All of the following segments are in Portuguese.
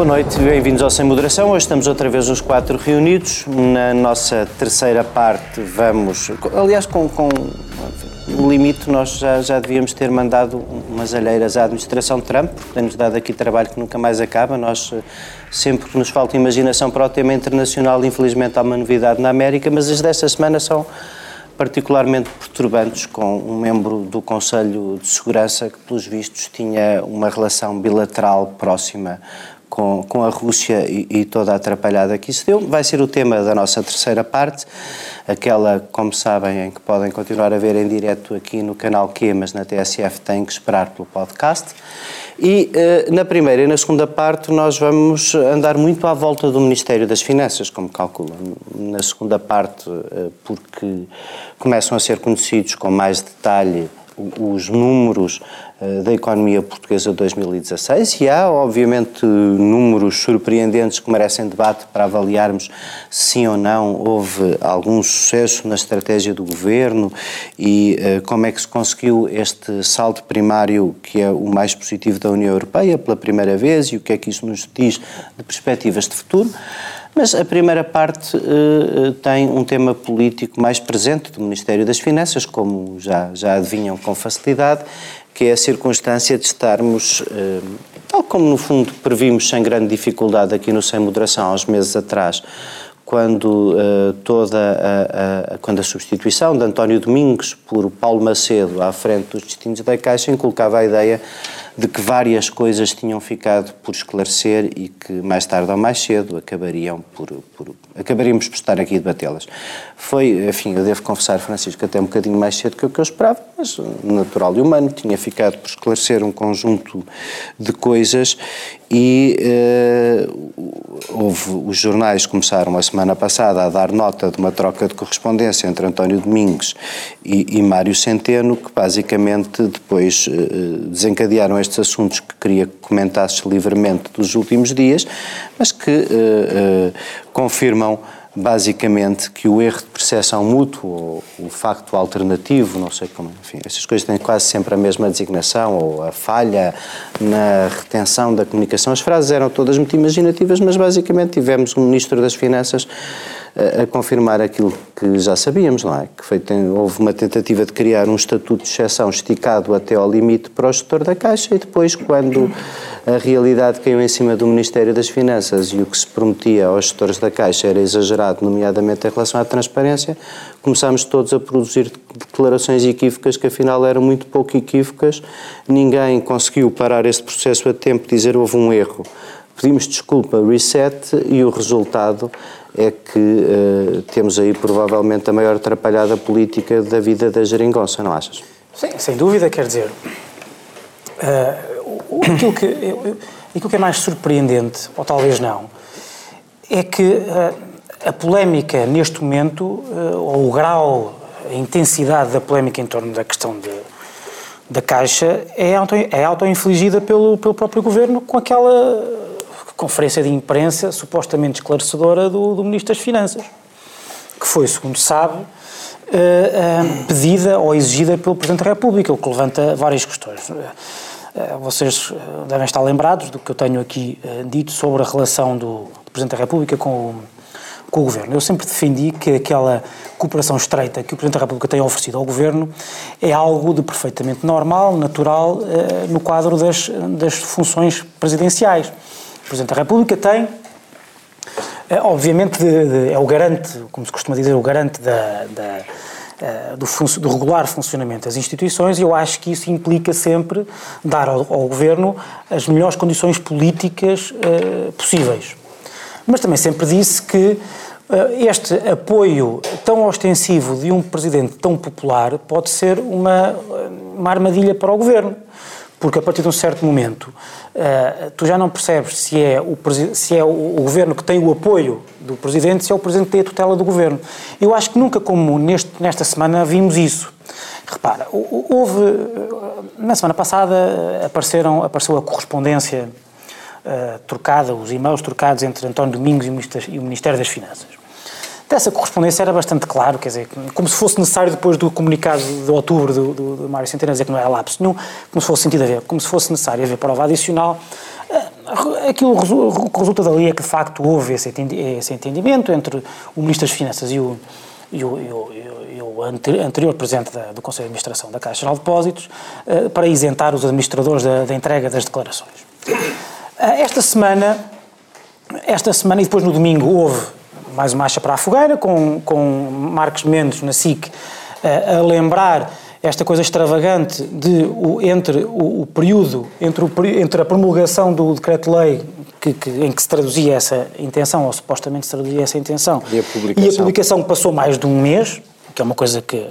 Boa noite, bem-vindos ao Sem Moderação. Hoje estamos outra vez os quatro reunidos. Na nossa terceira parte vamos, aliás, com, com o limite nós já, já devíamos ter mandado umas alheiras à administração Trump, tem-nos dado aqui trabalho que nunca mais acaba. Nós, eh, sempre que nos falta imaginação para o tema internacional, infelizmente há uma novidade na América, mas as desta semana são particularmente perturbantes com um membro do Conselho de Segurança que, pelos vistos, tinha uma relação bilateral próxima com, com a Rússia e, e, toda a atrapalhada que isso deu. Vai ser o tema da nossa terceira parte, aquela, como sabem, em que podem continuar a ver em direto aqui no canal Q, mas na TSF têm que esperar pelo podcast. E uh, na primeira e na segunda parte nós vamos andar muito à volta do Ministério das Finanças, como calculam. Na segunda parte, uh, porque começam a ser conhecidos com mais detalhe os números eh, da economia portuguesa de 2016 e há, obviamente, números surpreendentes que merecem debate para avaliarmos se ou não houve algum sucesso na estratégia do governo e uh, como é que se conseguiu este salto primário que é o mais positivo da União Europeia pela primeira vez e o que é que isso nos diz de perspectivas de futuro. Mas a primeira parte uh, tem um tema político mais presente do Ministério das Finanças, como já, já adivinham com facilidade, que é a circunstância de estarmos, uh, tal como no fundo previmos sem grande dificuldade aqui no Sem Moderação há uns meses atrás, quando uh, toda a, a, quando a substituição de António Domingos por Paulo Macedo à frente dos destinos da Caixa inculcava a ideia de que várias coisas tinham ficado por esclarecer e que mais tarde ou mais cedo acabariam por, por acabaríamos por estar aqui a debatê-las. Foi, enfim, eu devo confessar, Francisco, até um bocadinho mais cedo que o que eu esperava, mas natural e humano, tinha ficado por esclarecer um conjunto de coisas e uh, houve, os jornais começaram a semana passada a dar nota de uma troca de correspondência entre António Domingos e, e Mário Centeno, que basicamente depois uh, desencadearam estes assuntos que queria que comentasses livremente dos últimos dias, mas que uh, confirmam basicamente que o erro de percepção mútuo, o facto alternativo, não sei como, enfim, essas coisas têm quase sempre a mesma designação, ou a falha na retenção da comunicação. As frases eram todas muito imaginativas, mas basicamente tivemos um Ministro das Finanças a, a confirmar aquilo que já sabíamos, não é? Que foi, tem, houve uma tentativa de criar um estatuto de exceção esticado até ao limite para o gestor da Caixa e depois, quando a realidade caiu em cima do Ministério das Finanças e o que se prometia aos gestores da Caixa era exagerado, nomeadamente em relação à transparência, começámos todos a produzir declarações equívocas que afinal eram muito pouco equívocas, ninguém conseguiu parar esse processo a tempo, dizer houve um erro. Pedimos desculpa, reset, e o resultado é que uh, temos aí provavelmente a maior atrapalhada política da vida da geringonça, não achas? Sim, sem dúvida, quer dizer, uh, aquilo, que, aquilo que é mais surpreendente, ou talvez não, é que uh, a polémica neste momento, ou o grau, a intensidade da polémica em torno da questão de, da Caixa é, auto, é auto-infligida pelo, pelo próprio governo com aquela conferência de imprensa supostamente esclarecedora do, do Ministro das Finanças, que foi, segundo sabe, uh, uh, pedida ou exigida pelo Presidente da República, o que levanta várias questões. Uh, vocês devem estar lembrados do que eu tenho aqui dito sobre a relação do, do Presidente da República com o, com o Governo. Eu sempre defendi que aquela cooperação estreita que o Presidente da República tem oferecido ao Governo é algo de perfeitamente normal, natural, no quadro das, das funções presidenciais. Presidente da República tem, eh, obviamente, de, de, é o garante, como se costuma dizer, o garante da, da eh, do, do, regular funcionamento das instituições e eu acho que isso implica sempre dar ao, ao Governo as melhores condições políticas uh, possíveis. Mas também sempre disse que uh, este apoio tão ostensivo de um Presidente tão popular pode ser uma, uma armadilha para o Governo porque a partir de um certo momento uh, tu já não percebes se é, o, se é o, governo que tem o apoio do presidente, se é o presidente que tem a tutela do governo. Eu acho que nunca como neste, nesta semana vimos isso. Repara, houve. Na semana passada apareceram, apareceu a correspondência uh, trocada, os e-mails trocados entre António Domingos e o Ministério das Finanças dessa correspondência era bastante claro, quer dizer, como se fosse necessário depois do comunicado de outubro do, do, do Mário Centeno dizer que não era lapso nenhum, como se fosse sentido haver, como se fosse necessário haver prova adicional, aquilo o que resulta dali é que de facto houve esse entendimento entre o Ministro das Finanças e o, e o, e o, e o anterior Presidente da, do Conselho de Administração da Caixa Geral de Depósitos uh, para isentar os administradores da, da entrega das declarações. Uh, esta semana, esta semana e depois no domingo houve mais uma acha para a fogueira, com, com Marcos Mendes na SIC uh, a lembrar esta coisa extravagante de o, entre o, o período, entre, o, entre a promulgação do decreto-lei que, que, em que se traduzia essa intenção, ou supostamente se traduzia essa intenção, e a publicação, e a publicação passou mais de um mês, que é uma coisa que,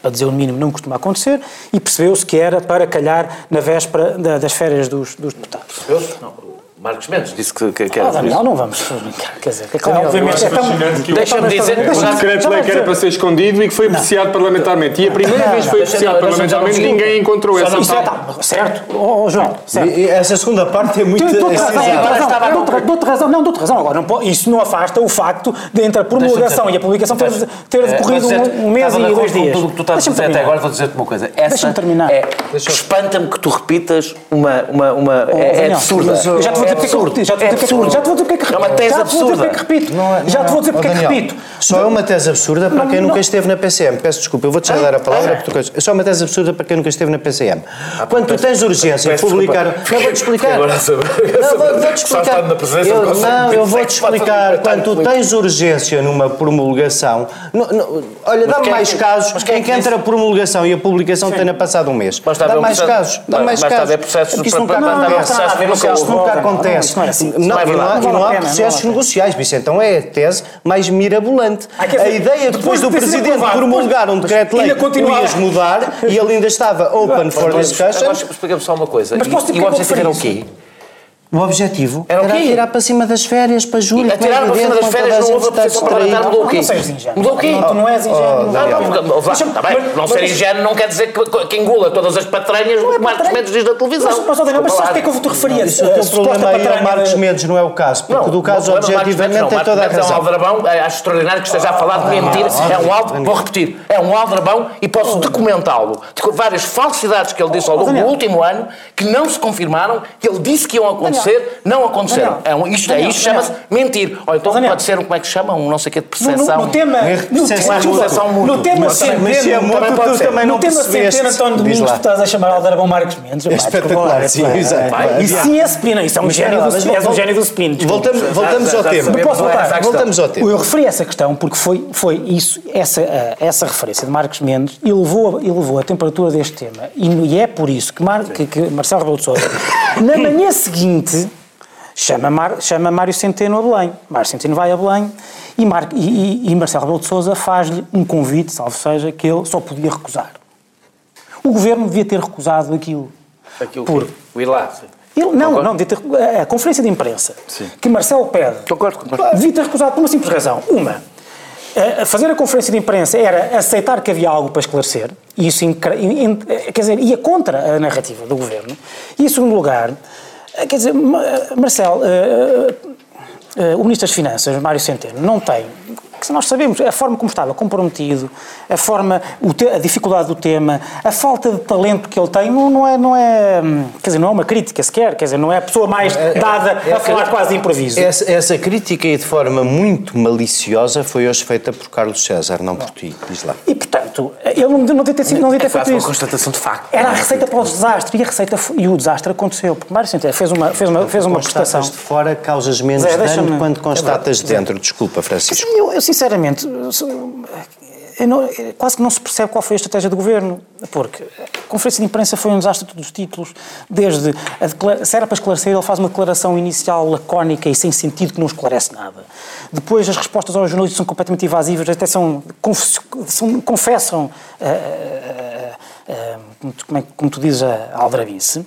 para dizer o mínimo, não costuma acontecer, e percebeu-se que era para calhar na véspera das férias dos, dos deputados. Percebeu-se? Não. Marcos Mendes disse que, que, que era. Ah, Daniel, não vamos brincar. Quer dizer, que, claro, obviamente. É tão, Deixa-me dizer. O decreto-lei que era para ser escondido e que foi apreciado parlamentarmente. E a primeira vez que foi apreciado parlamentarmente, ninguém encontrou essa é tal. Certo, João. Essa segunda parte é muito. Dou-te razão. Não, dou-te razão. Agora, isso não afasta o facto de entre a promulgação e a publicação ter, ter decorrido um, mês e dois dias. Tudo o que tu estás a dizer até agora, vou dizer-te uma coisa. Deixa-me terminar. Espanta-me que tu repitas uma. É absurda. Já te vou dizer porque é absurdo. Já te vou dizer porque é que repito. É uma tese já absurda. Já te vou dizer porque é que repito. Só é uma tese absurda para quem nunca esteve na PCM. Peço desculpa, eu vou-te já dar a palavra. Porque só uma tese absurda para quem nunca esteve na PCM. Ah, Quando tu tens urgência de publicar. Não, vou-te explicar. Não, vou-te explicar. Não, eu vou-te explicar. Quando tu tens urgência numa promulgação. Olha, dá-me mais casos em que entre a promulgação e a publicação tenha passado um mês. Dá mais casos. Dá mais casos. Porque isso nunca acontece. Não, e, não há, não há processos negociais, isso então é a tese mais mirabolante. a ideia depois do Presidente promulgar um decreto-lei que ias mudar e ele ainda estava open for discussion. Explica-me só uma coisa. Mas posso e o objetivo era o quê? O objetivo era, era tirar para cima das férias, para julho. A tirar para cima das férias não houve a posição parlamentar, mudou o quê? Mudou o quê? Tu não és ingênuo. Não ser ingênuo não quer dizer que engula todas as patranhas do que Marcos Mendes diz da televisão. Mas, mas sabes o que é que eu te referir? O teu problema aí é Marcos Mendes, não é o caso. Porque do caso objetivamente tem toda a razão. É um aldrabão, acho extraordinário que esteja a falar de mentir. É um aldrabão, vou repetir, é um aldrabão e posso documentá-lo. Várias falsidades que ele disse ao longo do último ano que não se confirmaram, que ele disse que iam acontecer, não aconteceram. É isto, é, isto chama-se mentir. Ou então Daniel. pode ser, um, como é que se chama? Um não sei o que de percepção. No, no, no tema, no, percepção mútua. No tema centeno, também pode ser. No tema centeno, António Domingos, tu estás a chamar Aldarabão Marcos Mendes. É espetacular, sim, exato. E sim é spin, isso é um gênio do. És um gênio do spin. Voltamos ao tema. Posso voltar. Voltamos ao tema. Eu referi essa questão porque foi, foi isso, essa, essa referência de Marcos Mendes elevou, elevou a temperatura deste tema. E é por isso que, Mar, que, que Marcelo Rebelo de Sousa, na manhã seguinte chama, Mar, chama Mário Centeno a Belém. Mário Centeno vai a Belém e, Mar, e, e Marcelo Rebelo de Sousa faz-lhe um convite, salvo seja, que ele só podia recusar. O governo devia ter recusado aquilo. Aquilo por... o ir lá. Ele, não, Concordo. não, devia ter, a conferência de imprensa Sim. que Marcelo pede Concordo, devia ter recusado por uma simples razão. Uma, fazer a conferência de imprensa era aceitar que havia algo para esclarecer, e isso quer dizer, ia contra a narrativa do governo. E, em segundo lugar, quer dizer, Marcelo, uh, uh, o Ministro das Finanças, Mário Centeno, não tem que nós sabemos a forma como estava comprometido, a forma, a dificuldade do tema, a falta de talento que ele tem, não, não, é, não é, quer dizer, não é uma crítica sequer, quer dizer, não é a pessoa mais é, é, dada é, a falar quase de improviso. Essa, essa, crítica e de forma muito maliciosa foi hoje feita por Carlos César, não por ti, diz lá. E portanto, ele não, não devia ter, sido, não devia ter feito isso. uma constatação de facto. Era a receita para o desastre e a receita e o desastre aconteceu, porque Mário Centeno fez uma, fez uma, fez uma prestação. de fora causas menos Zé, dano quando constatas de dentro. Desculpa, Francisco. Eu, eu sinceramente, quase que não se percebe qual foi a estratégia do governo, porque a conferência de imprensa foi um desastre de todos os títulos, desde a se era para esclarecer, ele faz uma declaração inicial lacónica e sem sentido que não esclarece nada. Depois as respostas aos jornalistas são completamente evasivas, até são, confessam uh, uh, como, é, como, tu dizes, a aldrabice.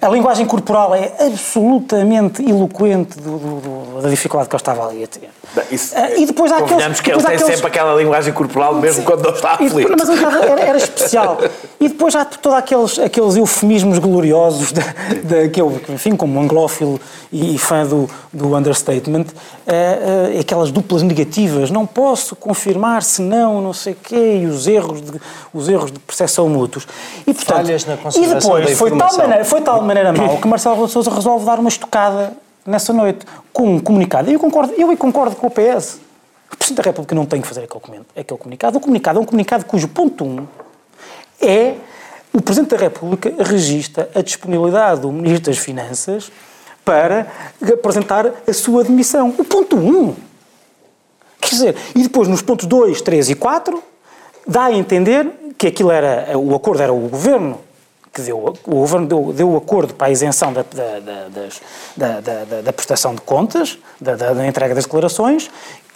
a linguagem corporal é absolutamente eloquente do, do, do, da dificuldade que eu estava ali a ter. Isso, e depois há aqueles, que ele tem aqueles... sempre aquela linguagem corporal, mesmo sim, quando não está aflito. Mas era, era, especial. E depois há todos aqueles, aqueles eufemismos gloriosos de, de, que eu, enfim, como anglófilo e fã do, do understatement, uh, uh, aquelas duplas negativas. Não posso confirmar se não, não sei o quê, e os erros de, os erros de percepção mútuos. E, portanto, Falhas na e depois foi tal, maneira, foi tal maneira mal que Marcelo Sousa resolve dar uma estocada nessa noite com um comunicado. E eu concordo, eu e concordo com o PS. O Presidente da República não tem que fazer aquele, aquele comunicado. O comunicado é um comunicado cujo ponto 1 é o Presidente da República registra a disponibilidade do Ministro das Finanças para apresentar a sua demissão. O ponto 1. Quer dizer, e depois nos pontos 2, 3 e 4 dá a entender que aquilo era, o acordo era o Governo que deu, o Governo deu, deu o acordo para a isenção da, da, da, da, da, prestação de contas, da, da- entrega das declarações,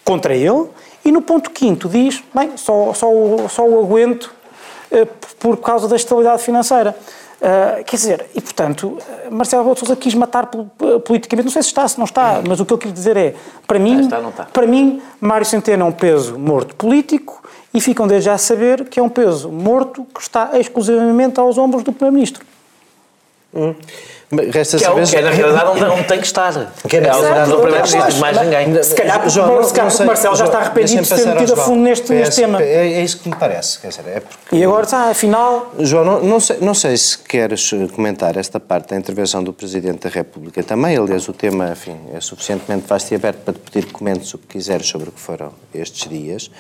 contra ele, e no ponto quinto diz, bem, só, só, o- só o aguento eh, por causa da estabilidade financeira. Ah, quer dizer, e portanto, eh, Marcelo Rebelo de Sousa quis matar pol- politicamente, não sei se está, se não está, mas o que eu quero dizer é, para mim, está, não está. para mim, Mário Centeno é um peso morto político e ficam desde já a saber que é um peso morto que está exclusivamente aos ombros do Primeiro-Ministro. Mas Resta Que é, o- que é na realidade onde, onde tem que estar. Que é é lado do Primeiro-Ministro, mais ninguém. Se calhar porque- João, se calhar não sei, Marcelo já está arrependido de ter metido a fundo neste- neste PS, tema. É, é isso que me parece. Quer dizer, é porque E agora, ah, afinal, João, não, não sei, não sei se queres eh, comentar esta parte da intervenção do Presidente da República também. Aliás, o tema enfim, é suficientemente vasto e aberto para te pedir que comentes o que quiseres sobre o que foram estes dias.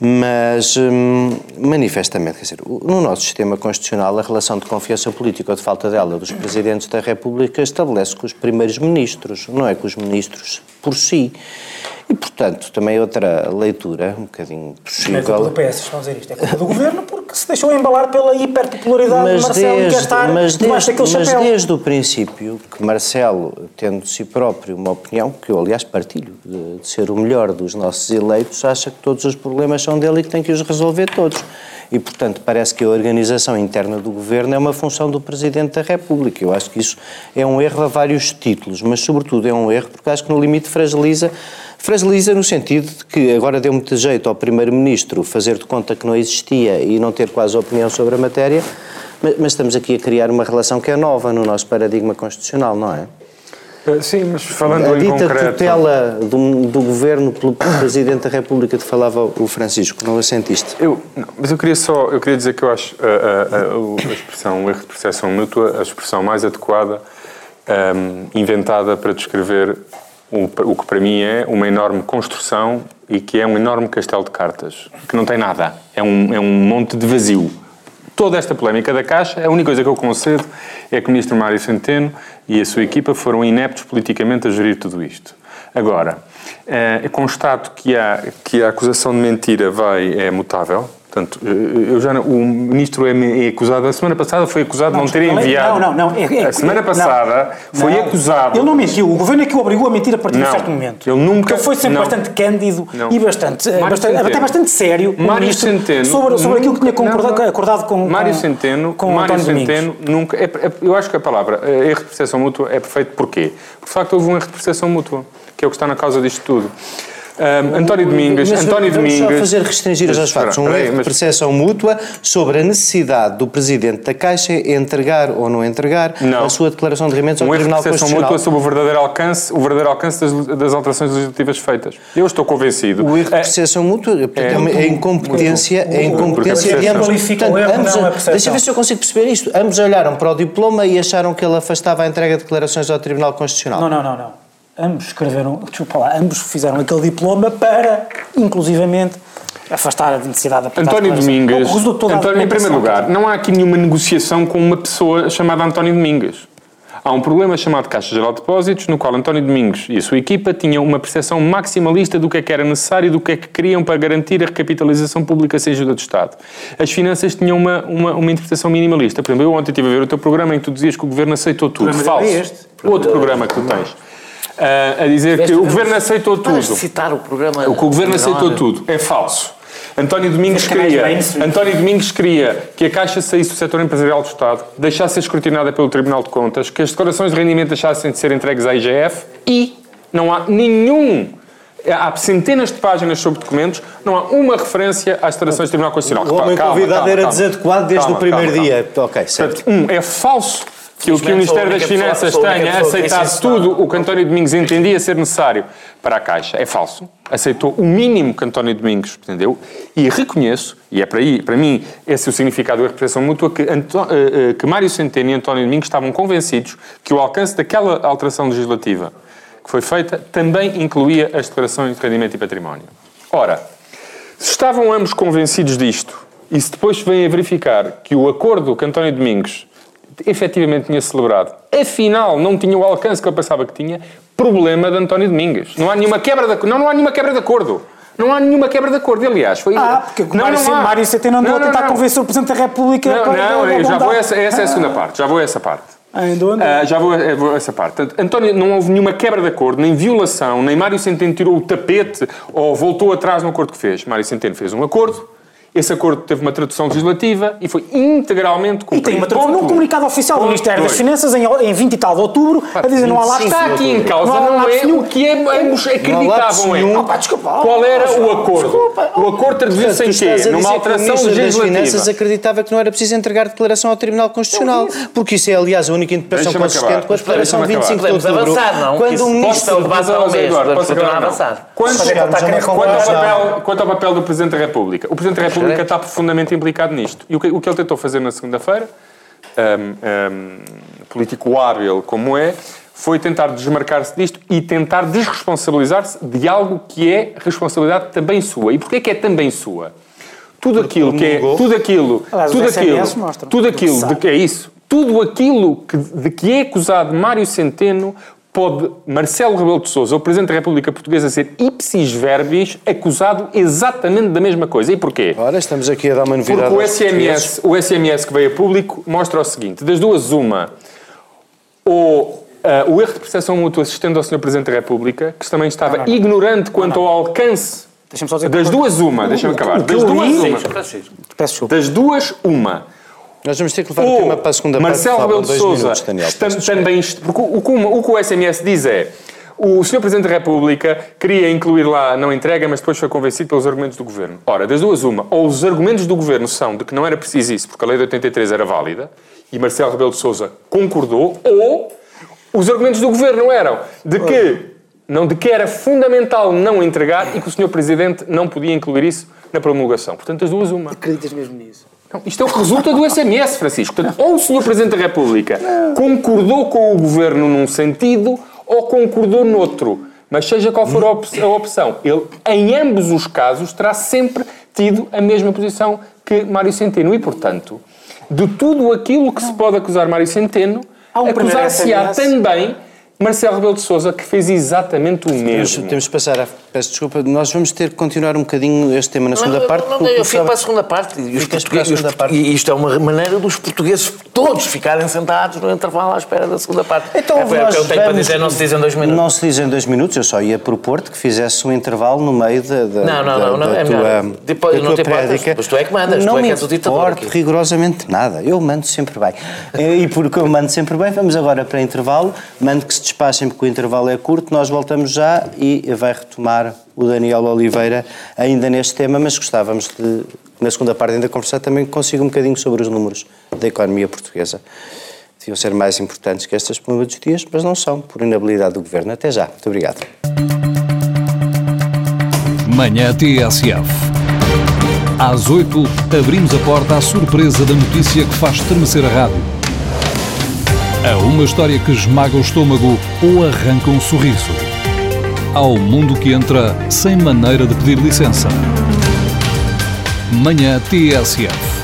Mas, hum, manifestamente, quer dizer, no nosso sistema constitucional, a relação de confiança política ou de falta dela dos Presidentes da República estabelece com os primeiros ministros, não é com os ministros por si. E, portanto, também outra leitura, um bocadinho não é possível. culpa do PS, estão a dizer isto, é culpa do Governo porque se deixou embalar pela hiperpopularidade de mas Marcelo e quer desde, estar mas, debaixo desde, daquele mas chapéu. desde o princípio que Marcelo, tendo de si próprio uma opinião, que eu aliás partilho, de, de ser o melhor dos nossos eleitos, acha que todos os problemas são dele e que tem que os resolver todos. E, portanto, parece que a organização interna do governo é uma função do Presidente da República. Eu acho que isso é um erro a vários títulos, mas, sobretudo, é um erro porque acho que, no limite, fragiliza. Fragiliza no sentido de que agora deu muito jeito ao Primeiro-Ministro fazer de conta que não existia e não ter quase opinião sobre a matéria, mas, estamos aqui a criar uma relação que é nova no nosso paradigma constitucional, não é? Eh, Sim, mas falando a em dita concreto... tutela do, do governo pelo Presidente da República que falava o Francisco, não a sentiste? Eu, não, mas eu queria só, eu queria dizer que eu acho a, a, a, o- a expressão o erro de percepção mútua a expressão mais adequada ahm, inventada para descrever o, que para mim é uma enorme construção e que é um enorme castelo de cartas, que não tem nada, é um, é um monte de vazio. Toda esta polémica da Caixa, a única coisa que eu concedo é que o Ministro Mário Centeno e a sua equipa foram ineptos politicamente a gerir tudo isto. Agora, eh, eu constato que a, que a acusação de mentira vai, é mutável. Portanto, eh, eu já, não- o Ministro é, é acusado, a semana passada foi acusado de não ter Não, enviado. Não, não, não. é- é- a semana não, passada foi não. acusado. Ele não mentiu, o Governo é que o obrigou a mentir a partir de Não, certo momento. ele nunca- Porque ele foi sempre não. bastante cândido Não. e bastante, Mário bastante até bastante sério Mário ministro Centeno sobre, sobre aquilo que tinha nunca- concordado, não, não. acordado com, Mário com, Centeno, com Mário Centeno nunca. é- é- eu acho que a palavra eh, erro de percepção mútua é perfeito. Porquê? Porque de facto houve um erro de percepção mútua, que é o que está na causa disto tudo. Ahm, António Domingues, Mas António vamos Domingues. só fazer restringir os Mas, factos. Um erro de percepção mútua sobre a necessidade do Presidente da Caixa entregar ou não entregar Não. a sua declaração de rendimentos ao Um erro de Tribunal percepção Constitucional. mútua sobre o verdadeiro alcance, o verdadeiro alcance das, das alterações legislativas feitas. Eu estou convencido. O erro de É, percepção mútua portanto, é, uma- muito, é incompetência, é incompetência de ambos. Portanto, erro, ambos- não percepção. Deixa eu ver se eu consigo perceber isto. Ambos olharam para o diploma e acharam que ele afastava a entrega de declarações ao Tribunal Constitucional. Não, não, não, não. Ambos escreveram, desculpa lá, ambos fizeram aquele diploma para, inclusivamente, afastar a necessidade da António da António, em primeiro lugar, não há aqui nenhuma negociação com uma pessoa chamada António Domingues. Há um problema chamado Caixa Geral de Depósitos, no qual António Domingos e a sua equipa tinham uma percepção maximalista do que é que era necessário e do que é que queriam para garantir a recapitalização pública sem ajuda do Estado. As finanças tinham uma, uma, uma interpretação minimalista. Por exemplo, eu ontem estive a ver o teu programa em que tu dizias que o Governo aceitou tudo. Falso. era este. Outro programa que tu tens. A dizer que o Governo aceitou tudo. Citar o programa. O que o governo aceitou tudo é falso. António Domingos queria. António Domingos queria que a Caixa saísse do setor empresarial do Estado, deixasse ser escrutinada pelo Tribunal de Contas, que as declarações de rendimento deixassem de ser entregues à IGF e não há nenhum. Há centenas de páginas sobre documentos, não há uma referência às declarações do Tribunal Constitucional. O homem Calma, convidado calma, era calma. desadequado desde Calma, o primeiro calma, dia. Ok, certo. Portanto, um, é falso que o que o Ministério das Finanças tenha aceitado tudo o que António Domingos entendia ser necessário para a Caixa é falso. Aceitou o mínimo que António Domingos pretendeu e reconheço, e é para, aí, para mim esse é o significado da repressão mútua, que, Anto, uh, uh, que Mário Centeno e António Domingos estavam convencidos que o alcance daquela alteração legislativa que foi feita também incluía as declarações de rendimento e património. Ora, se estavam ambos convencidos disto e se depois vêm a verificar que o acordo que António Domingos efetivamente tinha celebrado, afinal não tinha o alcance que ele pensava que tinha, problema de António Domingos. Não há nenhuma quebra de, não, não há nenhuma quebra de acordo. Não há nenhuma quebra de acordo, aliás. Foi... Ah, porque o Mário, não, Mário Centeno andou a tentar não. convencer o Presidente da República não, para... Não, não, já vou essa, essa é a segunda parte, já vou a essa parte. Ah, andou, andou. Uh, já vou, vou a essa parte. Portanto, António, não houve nenhuma quebra de acordo, nem violação, nem Mário Centeno tirou o tapete ou voltou atrás no acordo que fez. Mário Centeno fez um acordo, esse acordo teve uma tradução legislativa e foi integralmente cumprido. E tem uma tradução num comunicado oficial do Ministério das Finanças em, em 20 e tal de outubro a dizer não há lá... Está aqui em causa não, não é o que ambos acreditavam em. Desculpa, Qual era o acordo? Desculpa. O acordo traduziu-se em quê? Numa alteração legislativa. das Finanças acreditava que não era preciso entregar declaração ao Tribunal Constitucional, porque isso é, aliás, a única interpretação consistente com a declaração 25 de outubro. avançar, não? Quando o Ministro... Debate ao mês, podemos avançar. Quanto ao papel do Presidente da República? O Presidente da República está profundamente implicado nisto. E o que, o que ele tentou fazer na segunda-feira, um, um, político hábil como é, foi tentar desmarcar-se disto e tentar desresponsabilizar-se de algo que é responsabilidade também sua. E porquê é que é também sua? Tudo Porque aquilo que é, tudo aquilo, Aliás, tudo aquilo, tudo aquilo de que é isso, tudo aquilo que, de que é acusado Mário Centeno pode Marcelo Rebelo de Sousa, o Presidente da República Portuguesa, ser ipsis verbis acusado exatamente da mesma coisa. E porquê? Ora, estamos aqui a dar uma novidade Porque o SMS, o SMS que veio a público mostra o seguinte, das duas uma, ou Uh, o erro de percepção mútua assistendo ao Sr. Presidente da República, que também estava não, não, não. ignorante quanto ao alcance das duas uma, deixa-me acabar, das duas uma, das duas uma, nós vamos ter que levar o, tema para a segunda Marcelo parte. Marcelo Rebelo de Sousa também... Porque o, o, o que o SMS diz é... O Sr. Presidente da República queria incluir lá não entrega, mas depois foi convencido pelos argumentos do Governo. Ora, das duas uma, ou os argumentos do Governo são de que não era preciso isso, porque a lei de 83 era válida, e Marcelo Rebelo de Sousa concordou, ou os argumentos do Governo eram de que, não, de que era fundamental não entregar e que o Sr. Presidente não podia incluir isso na promulgação. Portanto, das duas uma. Acreditas mesmo nisso? Não, isto é o que resulta do SMS, Francisco. Portanto, ou o Sr. Presidente da República concordou com o Governo num sentido ou concordou noutro. Mas seja qual for a opção, ele, em ambos os casos, terá sempre tido a mesma posição que Mário Centeno. E, portanto, de tudo aquilo que se pode acusar Mário Centeno, um acusar-se-á também Marcelo Rebelo de Sousa, que fez exatamente o mesmo. Temos, que passar a... Peço desculpa, nós vamos ter que continuar um bocadinho este tema na segunda não, parte. Não, não, eu fico para a segunda parte. E, os segunda parte. e isto é uma maneira dos portugueses todos ficarem sentados no intervalo à espera da segunda parte. Então, é, o que eu tenho para dizer, não se diz em dois minutos. Não se diz em dois minutos, eu só ia propor-te que fizesse um intervalo no meio da, da, não, não, da, não, não, da é tua, Depois, da tua não te prédica. Mas tu é que mandas, não tu é que és o ditador importo rigorosamente nada. Eu mando sempre bem. e porque eu mando sempre bem, vamos agora para intervalo. Mando que se despachem porque o intervalo é curto. Nós voltamos já e vai retomar o Daniel Oliveira ainda neste tema, mas gostávamos de, na segunda parte, ainda conversar também consigo um bocadinho sobre os números da economia portuguesa. Deviam ser mais importantes que estas plumas dos dias, mas não são, por inabilidade do Governo. Até já. Muito obrigado. Manhã TSF. Às 8, abrimos a porta à surpresa da notícia que faz estremecer a rádio. A uma história que esmaga o estômago ou arranca um sorriso ao mundo que entra sem maneira de pedir licença. Manhã TSF.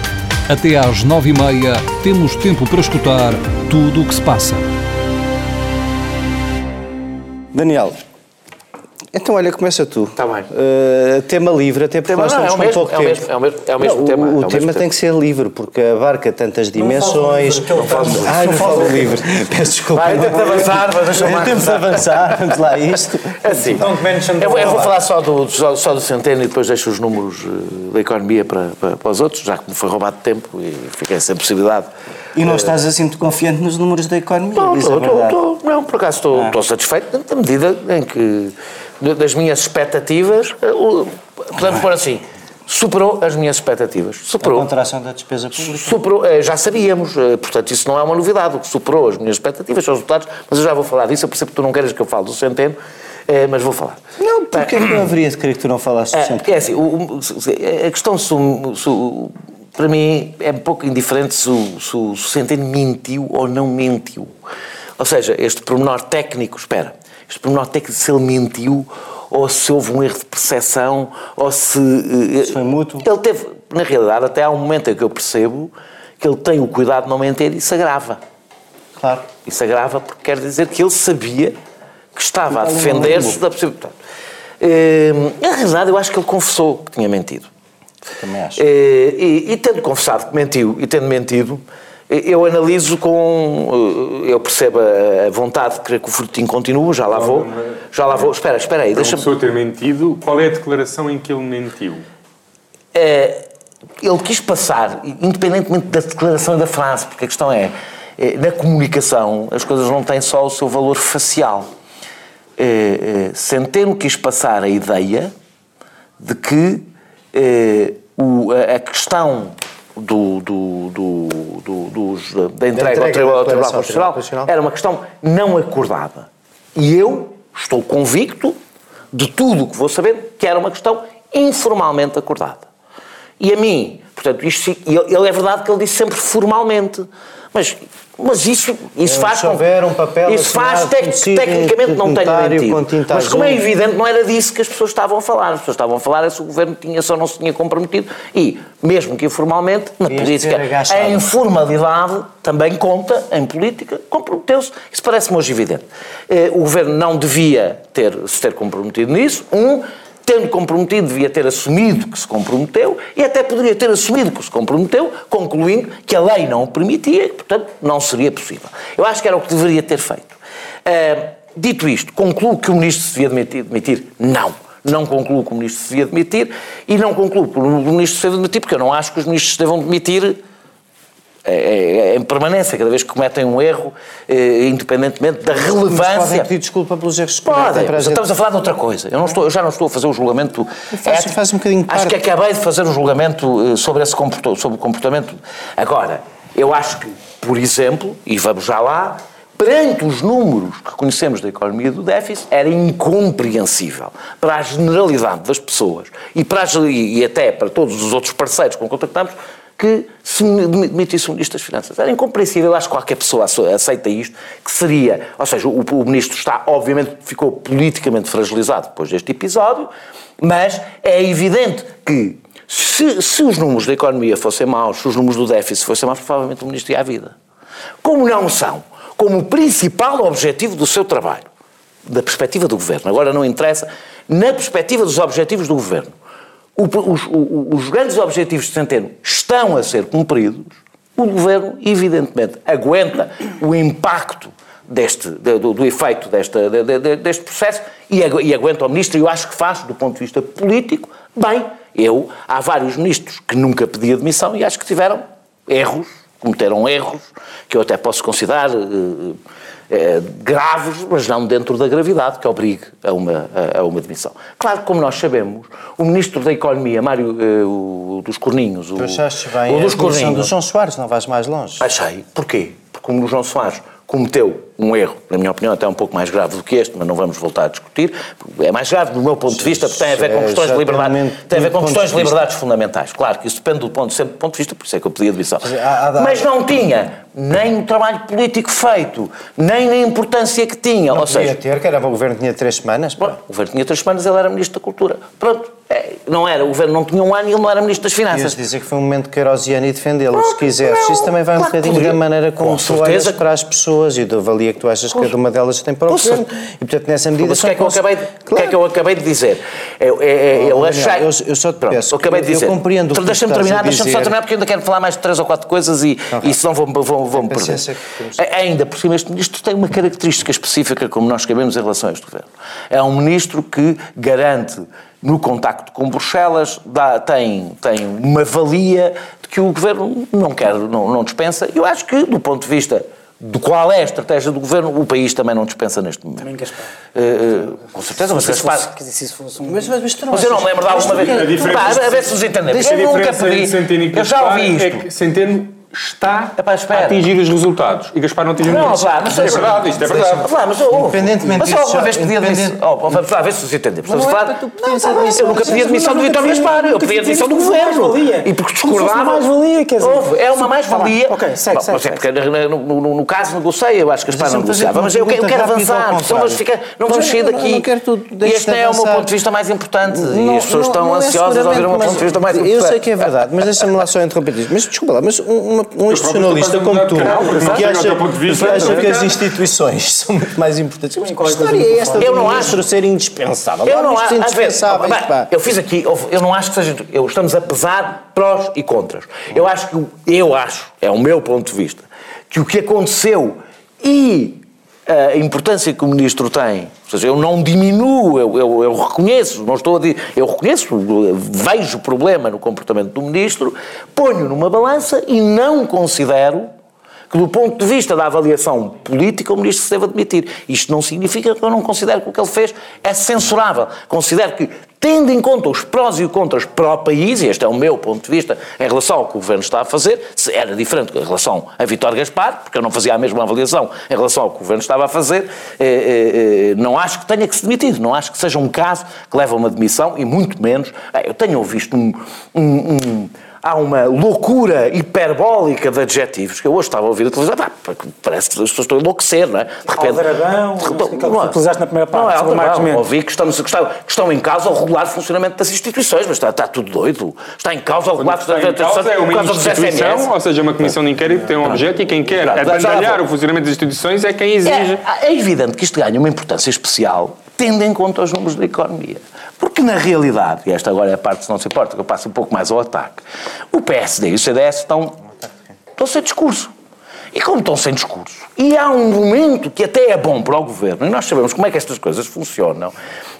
Até às nove e meia temos tempo para escutar tudo o que se passa. Daniel, então, olha, começa tu. Está bem. Uh, tema livre, até porque tema, nós estamos não, é com mesmo, pouco é tempo. Mesmo, é o mesmo, é o mesmo não, tema. O, o é o tema tem que ser livre, porque abarca tantas dimensões. Não falo livre. Ai, não falo livre. Peço desculpa. Vai, temos de avançar, mas deixa eu Temos de avançar, vamos lá isto. É assim, eu, eu vou falar só do, só, só do Centeno e depois deixo os números eh, da economia para, para, para os outros, já que me foi roubado tempo e fiquei sem possibilidade. E não estás assim muito confiante nos números da economia? Não, estou, estou, não por acaso estou, ah. estou satisfeito na medida em que das minhas expectativas, eh, podemos pôr assim, superou as minhas expectativas. A Superou. contração da despesa pública. Superou, eh, já sabíamos, eh, portanto, isso não é uma novidade. O que superou as minhas expectativas são os resultados, mas eu já vou falar disso. Eu percebo que tu não queres que eu fale do Centeno, mas vou falar. Não, porque eu haveria de querer que tu não falasses É, sempre. é assim, a questão se, se para mim é um pouco indiferente se o, se o Centeno mentiu ou não mentiu. Ou seja, este pormenor técnico, espera, pormenor técnico se ele mentiu ou se houve um erro de percepção ou se... eh, Se foi mútuo. Ele teve, na realidade, até há um momento em que eu percebo que ele tem o cuidado de não mentir e se agrava. Claro. Isso agrava porque quer dizer que ele sabia que estava a defender-se da possibilidade. Eh, Na realidade, eu acho que ele confessou que tinha mentido. Também acho. Eh, E, e tendo confessado que mentiu e tendo mentido, eh, eu analiso com. eh, Eu percebo a vontade de querer que o frutinho continue, já lá vou. Já lá vou. Espera, espera aí, deixa-me. pessoa ter mentido, qual é a declaração em que ele mentiu? Eh, ele quis passar, independentemente da declaração e da frase, porque a questão é, eh, na comunicação, as coisas não têm só o seu valor facial. Eh, Centeno quis passar a ideia de que o- a, a questão do, do- do- do- dos- da entrega, entrega ao Tribunal, da Tribunal Constitucional era uma questão não acordada. E eu estou convicto de tudo o que vou saber que era uma questão informalmente acordada. E a mim, portanto, isto, ele é verdade que ele disse sempre formalmente, mas, mas isso, isso Eh, faz se com- houver um papel isso faz tec- tecnicamente não com mentido. Mas como é evidente, não era disso que as pessoas estavam a falar. As pessoas estavam a falar é se o governo tinha só não se tinha comprometido e, mesmo que informalmente, na Devias política, a informalidade também conta em política, comprometeu-se. Isso parece-me hoje evidente. Eh, O governo não devia ter, se ter comprometido nisso. Um, tendo comprometido, devia ter assumido que se comprometeu e até poderia ter assumido que se comprometeu, concluindo que a lei não o permitia e, portanto, não seria possível. Eu acho que era o que deveria ter feito. Eh, dito isto, concluo que o ministro se devia demitir? Não. Não concluo que o ministro se devia demitir e não concluo que o ministro se deve demitir porque eu não acho que os ministros devam demitir é, é, em permanência, cada vez que cometem um erro, eh, independentemente da Mas podem relevância. pedir desculpa pelos erros que Podem, mas estamos a falar de outra coisa. Eu, não estou, eu já não estou a fazer o julgamento. Faz- ético. faz um bocadinho Acho parte. que acabei de fazer um julgamento eh, sobre esse comporto- sobre o comportamento. Agora, eu acho que, por exemplo, e vamos já lá, perante os números que conhecemos da economia do déficit, era incompreensível para a generalidade das pessoas e, para as- e até para todos os outros parceiros com que contactamos que se demitisse o Ministro das Finanças. Era incompreensível, acho que qualquer pessoa ace- aceita isto, que seria, ou seja, o, o Ministro está, obviamente, ficou politicamente fragilizado depois deste episódio, mas é evidente que se, se os números da economia fossem maus, se os números do déficit fossem maus, provavelmente o Ministro ia à vida. Como não são, como o principal objetivo do seu trabalho, da perspectiva do Governo, agora não interessa, na perspectiva dos objetivos do Governo, o- os, os grandes objetivos de Centeno estão a ser cumpridos, o Governo, evidentemente, aguenta o impacto deste, de- do, do efeito desta, de- de- de- deste processo e, agu- aguenta o Ministro, eu acho que faz, do ponto de vista político, bem. Eu, há vários ministros que nunca pedi admissão e acho que tiveram erros, cometeram erros, que eu até posso considerar eh, eh, graves, mas não dentro da gravidade que obrigue a uma, a, a uma demissão. Claro que, como nós sabemos, o Ministro da Economia, Mário eh, o dos Corninhos, o, achaste bem o a dos do Corninhos, João Soares, não vais mais longe. achei. Porquê? Porque como o João Soares cometeu um erro, na minha opinião até um pouco mais grave do que este, mas não vamos voltar a discutir, é mais grave do meu ponto de vista, porque tem a ver com É, questões de liberdade, tem a ver com do questões de liberdades fundamentais. Claro que isso depende do ponto, sempre do ponto de vista, por isso é que eu pedi admissão. há- há- Mas não tinha nem o trabalho político feito, nem a importância que tinha. Ou Podia seja, ter, que era o governo tinha três semanas. Bom, o governo tinha três semanas, ele era Ministro da Cultura. Pronto, é, não era, o governo não tinha um ano e ele não era Ministro das Ias Finanças. dizer que foi um momento queirosiano e defendê-lo, Não, se quiseres. não, Isso também vai um claro bocadinho podia. da maneira como Com tu olhas para as pessoas e da que tu achas que cada uma delas tem para o Com governo. E, portanto, nessa medida... Mas o que, é que eu acabei de, o que é Claro. que eu acabei de dizer? É, é, é, Oh, eu Daniel, achei. eu- eu só te Pronto, peço, eu acabei de eu dizer. compreendo o que Então, tu Deixa-me terminar, deixa-me só terminar, porque eu ainda quero falar mais de três ou quatro coisas e, e senão vou-me vou, vou perder. Ainda por cima, este ministro tem uma característica específica, como nós sabemos, em relação a este governo. É um ministro que garante, no contacto com Bruxelas, dá- tem, tem uma valia de que o governo não quer, não, não dispensa. Eu acho que, do ponto de vista de qual é a estratégia do governo, o país também não dispensa neste momento. Também Gaspar. Eh, eh, com certeza, mas Gaspar. fosse, quer dizer, se isso fosse um... Mas, mas, mas tu não Mas eu não me lembro de alguma vez. A diferença- Pá, a ver se nos entendemos. A Eu nunca pedi. Eu já ouvi é isto. que Centeno está Epá, a atingir os resultados e Gaspar não atinge os Não, resultados. vá, mas é verdade, isto é verdade. Lá, mas, oh, Independentemente mas disso, alguma vez pedia independente- demissão. Oh, vamos lá ver se nos entendemos. Estamos a não é falar. Eu nunca pedi a demissão do pedi- Gaspar. Eu pedi a pedi demissão do é governo. E porque discordava. uma mais-valia, quer dizer. Houve, É uma mais-valia. Ok, segue, segue, mas é porque no, caso negociei, eu acho que Gaspar não negociava. uma Mas eu, eu quero avançar, ficar, não vamos sair eu daqui. E este é o meu ponto de vista mais importante. E Não- as pessoas estão é ansiosas a ouvir o meu ponto de vista mais importante. Eu sei que é verdade, mas deixa-me lá só interromper isto. Mas desculpa lá, mas um, uma- um institucionalista como tu, que acha, que acha não que as instituições são muito mais importantes. Mas que história é esta Eu não acho. ser indispensável? Eu não acho. pá. eu fiz aqui, eu não acho que seja. Eu, estamos a pesar prós e contras. Eu acho que, eu acho, é o meu ponto de vista, que o que aconteceu e a importância que o ministro tem, ou seja, eu não diminuo, eu, eu, eu reconheço, não estou a dizer, eu reconheço, vejo problema no comportamento do ministro, ponho numa balança e não considero que do ponto de vista da avaliação política o ministro se deve admitir. Isto não significa que eu não considero que o que ele fez é censurável. Considero que, tendo em conta os prós e os contras para o país, e este é o meu ponto de vista em relação ao que o Governo está a fazer, se era diferente em relação a Vítor Gaspar, porque eu não fazia a mesma avaliação em relação ao que o Governo estava a fazer, eh, eh, eh, não acho que tenha que se demitir, não acho que seja um caso que leva a uma demissão, e muito menos, eu tenho visto um- um- um há uma loucura hiperbólica de adjetivos que eu hoje estava a ouvir a televisão. pá, parece que as pessoas estão a enlouquecer, não é? De Aldrabão, não sei o que que utilizaste na primeira parte, Não é aldrabão. Mendes. Ouvi que, estamos, que, estão, que estão em causa o regular funcionamento das instituições, mas está, está tudo doido. Está em causa o regular Está em funcionamento das causa é uma instituição, ou seja, uma comissão de inquérito que tem um objeto e quem quer abandalhar o funcionamento das instituições é quem exige. É, é evidente que isto ganha uma importância especial, tendo em conta os números da economia. Porque, na realidade, e esta agora é a parte, se não se importa, que eu passo um pouco mais ao ataque, o PSD e o CDS estão, estão sem discurso. E como estão sem discurso, e há um momento que até é bom para o governo, e nós sabemos como é que estas coisas funcionam,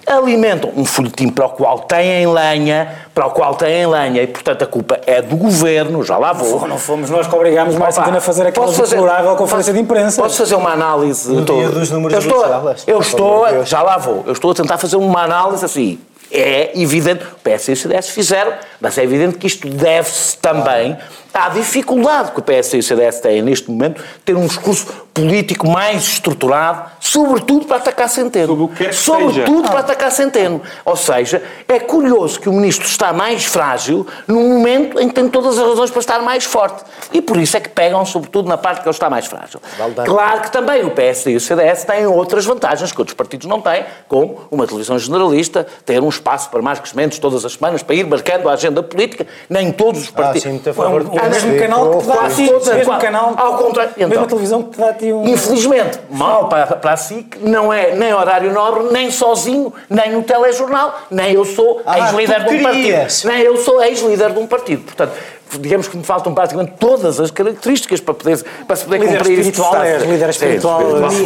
alimentam um folhetim para o qual têm lenha, para o qual têm lenha, e portanto a culpa é do governo, já lá vou. Não fomos nós que obrigámos mais a fazer aquela deplorável conferência de imprensa. Posso fazer uma análise? No Estou- dia dos números eu estou, eu estou, já lá vou. Eu estou a tentar fazer uma análise assim. É evidente, o PS e o CDS fizeram, mas é evidente que isto deve-se também à dificuldade que o PS e o CDS têm neste momento de ter um discurso político mais estruturado, sobretudo para atacar Centeno. Sobre o que quer que sobretudo seja. para atacar Centeno. Ou seja, é curioso que o ministro está mais frágil num momento em que tem todas as razões para estar mais forte. E por isso é que pegam, sobretudo, na parte que ele está mais frágil. Claro que também o PSD e o CDS têm outras vantagens que outros partidos não têm, como uma televisão generalista, ter um espaço para mais crescimentos todas as semanas, para ir marcando a agenda política. Nem todos os Ah, partidos. sim, muito a É favor um- o mesmo PSD. canal que te dá a ti, todos, mesmo canal, Ao contrário. mesma Então. televisão que te dá a ti um... Infelizmente, mal para, para a SIC, não é nem horário nobre, nem sozinho, nem no telejornal, nem eu sou Ah, ex-líder de um partido. Nem eu sou ex-líder de um partido. Portanto, digamos que me faltam praticamente todas as características para, poder, para se poder Líder cumprir isto. espiritual, és líder Sim, espiritual.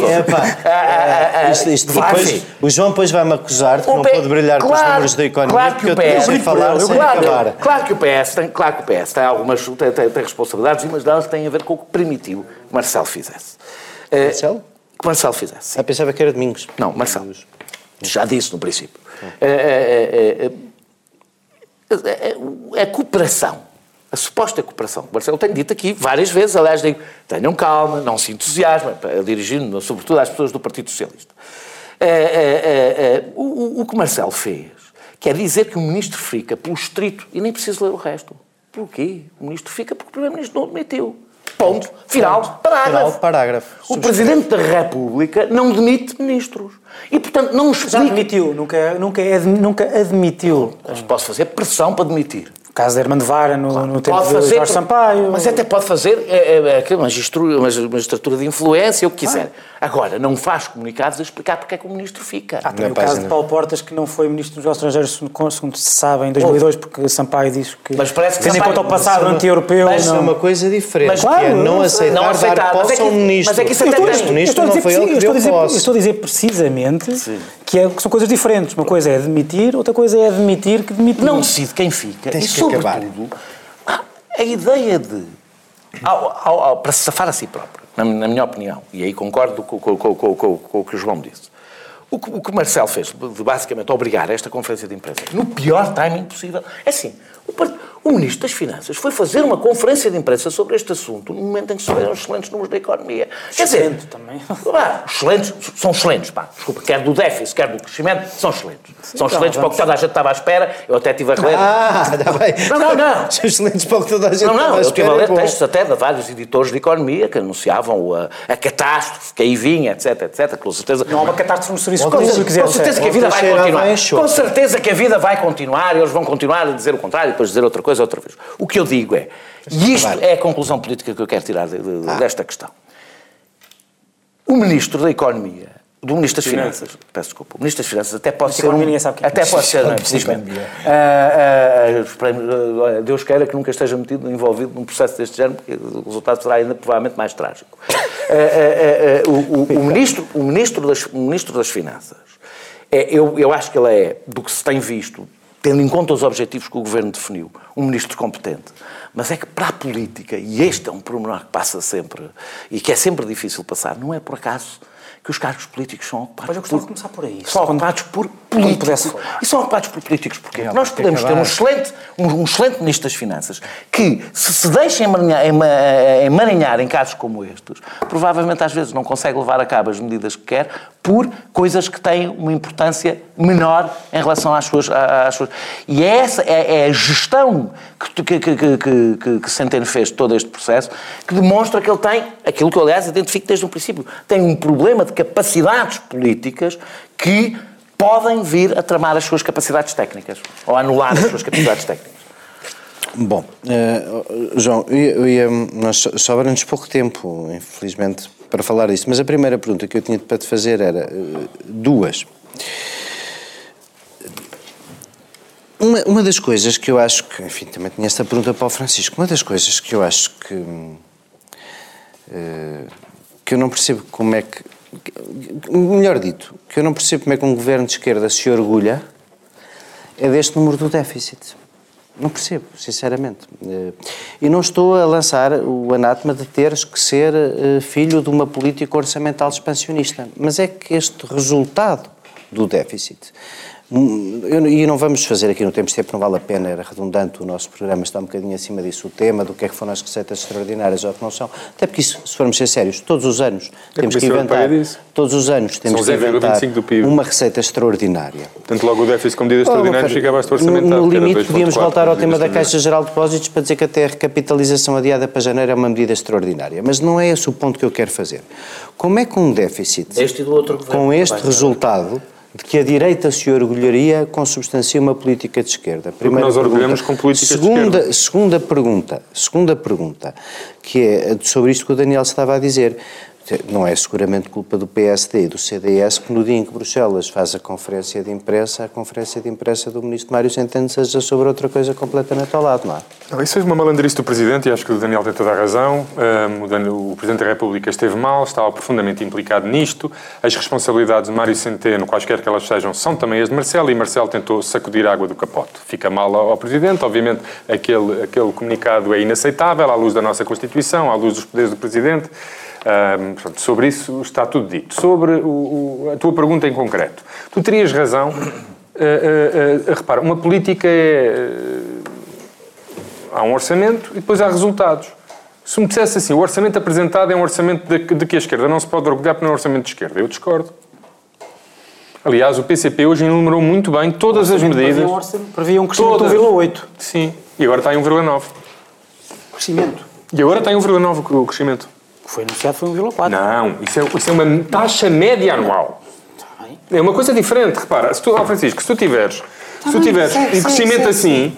É, pá, Ah, ah, ah, isto, isto vai, depois, o João depois vai-me acusar de que O não P- pode brilhar com os números da economia claro que eu o PS, a falar sem claro, acabar. Claro que o PS tem, claro que o PS tem algumas tem, tem, tem responsabilidades, mas delas têm a ver com o que permitiu que Marcelo fizesse. Eh, Marcelo? Que Marcelo fizesse. Ah, pensava que era Domingos. Não, Marcelo. Já disse no princípio. É, é, é, é, é, é cooperação. A suposta cooperação. O Marcelo tem dito aqui várias vezes, aliás, digo, tenham calma, não se entusiasmem, dirigindo-me sobretudo às pessoas do Partido Socialista. É, é, é, é, o, o que Marcelo fez quer dizer que o ministro fica pelo estrito e nem preciso ler o resto. Porquê? O ministro fica porque o primeiro-ministro não demitiu. Ponto. Final. Parágrafo. Final, parágrafo. O Presidente da República não demite ministros. E, portanto, não Já explica... admitiu, nunca, nunca, ad- nunca admitiu. Mas posso fazer pressão para demitir. O caso de Hermano Vara no, no tempo Pode de fazer, Jorge Sampaio. mas até pode fazer é, é, é, magistratura de influência, o que quiser. Agora, não faz comunicados a explicar porque é que o ministro fica. Há também Na o caso de Paulo Portas, que não foi ministro dos negócios estrangeiros, segundo- se sabe, em 2002, porque Sampaio disse que, Mas parece que tendo em conta o passado Mas- anti-europeu, Mas isso é não... uma coisa diferente, Mas, que é claro, não não- aceitar, não aceitar, dar posse é a um ministro. mas é que isso Eu até tem- eu ministro estou a não dizer, foi ele que deu posse. estou a dizer precisamente que, é, que são coisas diferentes. Uma coisa é admitir, outra coisa é admitir que demitiu. não decide quem fica Tens e, que sobretudo, acabar. a ideia de, ao- ao- ao- para se safar a si próprio, na, na minha opinião, e aí concordo com, com, com, com, com, com o que o João disse. O que, o que o Marcelo fez, de basicamente obrigar esta conferência de imprensa, no pior timing possível, é assim, o, part- o Ministro das Finanças foi fazer uma conferência de imprensa sobre este assunto no momento em que se viram os excelentes números da economia. Quer dizer, Excelente também. pá, excelentes, são excelentes, pá, desculpa, quer do déficit, quer do crescimento, são excelentes. são excelentes para o que toda a gente estava à espera, eu até estive a reler. Ah, está bem. Não, não, não. São excelentes para o que toda a gente Não, não, estava à eu estive a espera, é ler bom. textos até de vários editores de economia que anunciavam a, a catástrofe que aí vinha, etc, etc, com certeza. Não há uma catástrofe nos serviços Com, públicos. com certeza que a vida vai continuar. choque. Com certeza que a vida vai continuar e eles vão continuar a dizer o contrário e depois dizer outra coisa outra vez. O que eu digo é, e isto é a conclusão política que eu quero tirar de- de- Ah. desta questão. O Ministro da Economia, do Ministro das Finanças, peço desculpa, o Ministro das Finanças até pode ser um, ninguém sabe que é. até pode ser, não, esperemos, ah, olha, Deus queira que nunca esteja metido, envolvido num processo deste género, porque o resultado será ainda provavelmente mais trágico. Ah, o, o- o ministro, o, ministro das, o Ministro das Finanças, é, eu, eu acho que ele é, do que se tem visto, tendo em conta os objetivos que o Governo definiu, um ministro competente. Mas é que para a política, e este é um pormenor que passa sempre, e que é sempre difícil passar, não é por acaso que os cargos políticos são ocupados Mas eu gostava por, de começar por aí. são ocupados por políticos. E são ocupados por políticos? Porque Não, nós podemos ter um excelente, um, um excelente Ministro das Finanças que, se se deixa emaranhar, ema- emaranhar em casos como estes, provavelmente às vezes não consegue levar a cabo as medidas que quer por coisas que têm uma importância menor em relação às suas... às suas- E é essa é, é a gestão que, que, que, que, que, Centeno fez de todo este processo que demonstra que ele tem, aquilo que eu aliás identifico desde o princípio, tem um problema de capacidades políticas que podem vir a tramar as suas capacidades técnicas ou anular as suas capacidades técnicas. Bom, eh, João, eu eu nós so- sobra-nos pouco tempo, infelizmente, para falar disso, mas a primeira pergunta que eu tinha para te fazer era eh, duas. Uma, uma das coisas que eu acho que, enfim, também tinha esta pergunta para o Francisco, uma das coisas que eu acho que. eh, que eu não percebo como é que. Melhor dito, que eu não percebo como é que um governo de esquerda se orgulha é deste número do déficit. Não percebo, sinceramente. Eh, E não estou a lançar o anátema de teres que ser eh, filho de uma política orçamental expansionista, mas é que este resultado do déficit. Hum, E não vamos fazer aqui no tempo, tempo não vale a pena, era redundante, o nosso programa está um bocadinho acima disso, o tema do que é que foram as receitas extraordinárias ou que não são. Até porque isso, se formos ser sérios, todos os anos temos que Comissão Europeia inventar, todos os anos temos São que inventar 0,25 do PIB. uma receita extraordinária. Portanto, logo o déficit com medidas Oh, extraordinárias fica abaixo do orçamental. No, que limite, podíamos 2,4 voltar ao tema da Caixa Geral de Depósitos para dizer que até a recapitalização adiada para janeiro é uma medida extraordinária. Mas não é esse o ponto que eu quero fazer. Como é que um déficit, Este e outro governo. com este resultado, de que a direita se orgulharia, consubstancia uma política de esquerda? Primeira nós pergunta. orgulhamos com políticas de segunda, esquerda. Segunda pergunta, segunda pergunta, que é sobre isto que o Daniel estava a dizer. Não é seguramente culpa do PSD e do CDS que no dia em que Bruxelas faz a conferência de imprensa, a conferência de imprensa do Ministro Mário Centeno seja sobre outra coisa completamente ao lado, não é? Não, isso é uma malandrice do Presidente e acho que o Daniel tem toda a razão. Um, o, Dan- o Presidente da República esteve mal, estava profundamente implicado nisto. As responsabilidades de Mário Centeno, quaisquer que elas sejam, são também as de Marcelo e Marcelo tentou sacudir a água do capote. Fica mal ao ao Presidente, obviamente aquele, aquele comunicado é inaceitável à luz da nossa Constituição, à luz dos poderes do Presidente. Um, portanto, sobre isso está tudo dito. Sobre o- o- a tua pergunta em concreto, tu terias razão. Uh, uh, repara, uma política é há um orçamento e depois há resultados. Se me dissesse assim, o orçamento apresentado é um orçamento de, de que a esquerda não se pode orgulhar porque não é um orçamento de esquerda, eu discordo. Aliás, o PCP hoje enumerou muito bem todas as medidas. Previa um, crescimento de 1,8. Sim. E agora está em 1,9. Crescimento. E agora está em 1,9 o crescimento. Que foi anunciado foi 1,4. Não, isso é, isso é uma taxa média anual. É uma coisa diferente, repara, se tu, ó Francisco, se tu tiveres, se tu tiveres sim, um sim, crescimento sim, assim,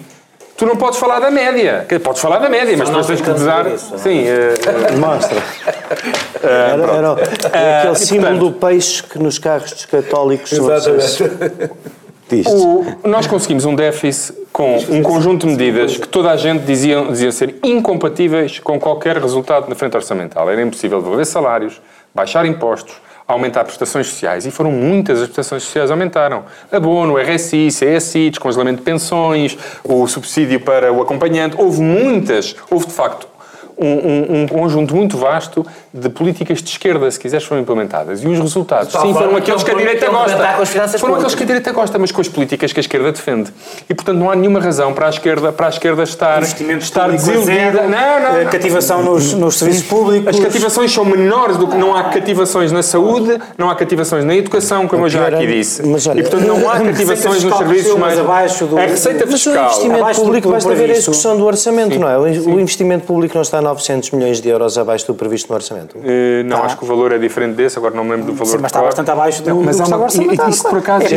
tu não podes falar da média. Podes falar da média, mas depois nós tens que não é? Sim, eh, Mostra. Era, era, é aquele símbolo portanto- do peixe que nos carros dos católicos são Nós conseguimos um déficit com um conjunto de medidas que toda a gente dizia, dizia ser incompatíveis com qualquer resultado na frente orçamental. Era impossível devolver salários, baixar impostos, aumentar prestações sociais. E foram muitas as prestações sociais aumentaram. Abono, RSI, CSI, descongelamento de pensões, o subsídio para o acompanhante. Houve muitas, houve de facto um, um, um conjunto muito vasto de políticas de esquerda, se quiseres, foram implementadas. E os resultados, sim, foram aqueles que a direita gosta. Foram aqueles que a direita gosta, mas com as políticas que a esquerda defende. E, portanto, não há nenhuma razão para a esquerda, para a esquerda estar, estar desiludida. Não, não. Cativação nos, nos serviços públicos. As cativações são menores do que não há cativações na saúde, não há cativações na educação, como eu já aqui disse. Mas, olha, e, portanto, não há cativações nos serviços mais... abaixo do... A receita Mas o fiscal... investimento público, basta ver a execução do orçamento, não é? O investimento público não está a 900 milhões de euros abaixo do previsto no orçamento. Eh, não, acho que o valor é diferente desse, agora não me lembro do valor Sim, mas está cor. bastante abaixo do, Não, mas do que uma, estava e- orçamentado. isso por acaso, É por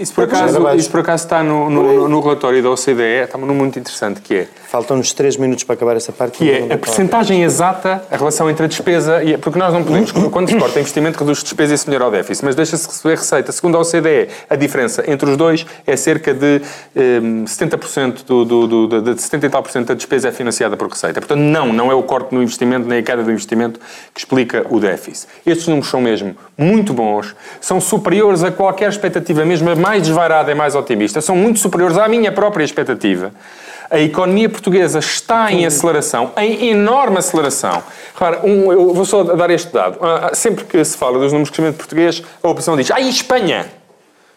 isso por É acaso, isso por acaso está no, no, no relatório da OCDE, está num muito interessante, que é Faltam-nos 3 minutos para acabar essa parte. que é a percentagem exata, a relação entre a despesa e. Porque nós não podemos, quando se corta investimento, reduz despesa e se melhora o déficit, mas deixa-se receber receita. Segundo a OCDE, a diferença entre os dois é cerca de hum, 70%, do, do, do, de 70 e tal por cento da despesa é financiada por receita. Portanto, não, não é o corte no investimento, nem a queda do investimento que explica o déficit. Estes números são mesmo muito bons, são superiores a qualquer expectativa, mesmo a mais desvairada e mais otimista, são muito superiores à minha própria expectativa. A economia portuguesa está em aceleração, em enorme aceleração. Repara, um, eu vou só dar este dado. Ah, sempre que se fala dos números de crescimento português, a oposição diz: Ah, e Espanha?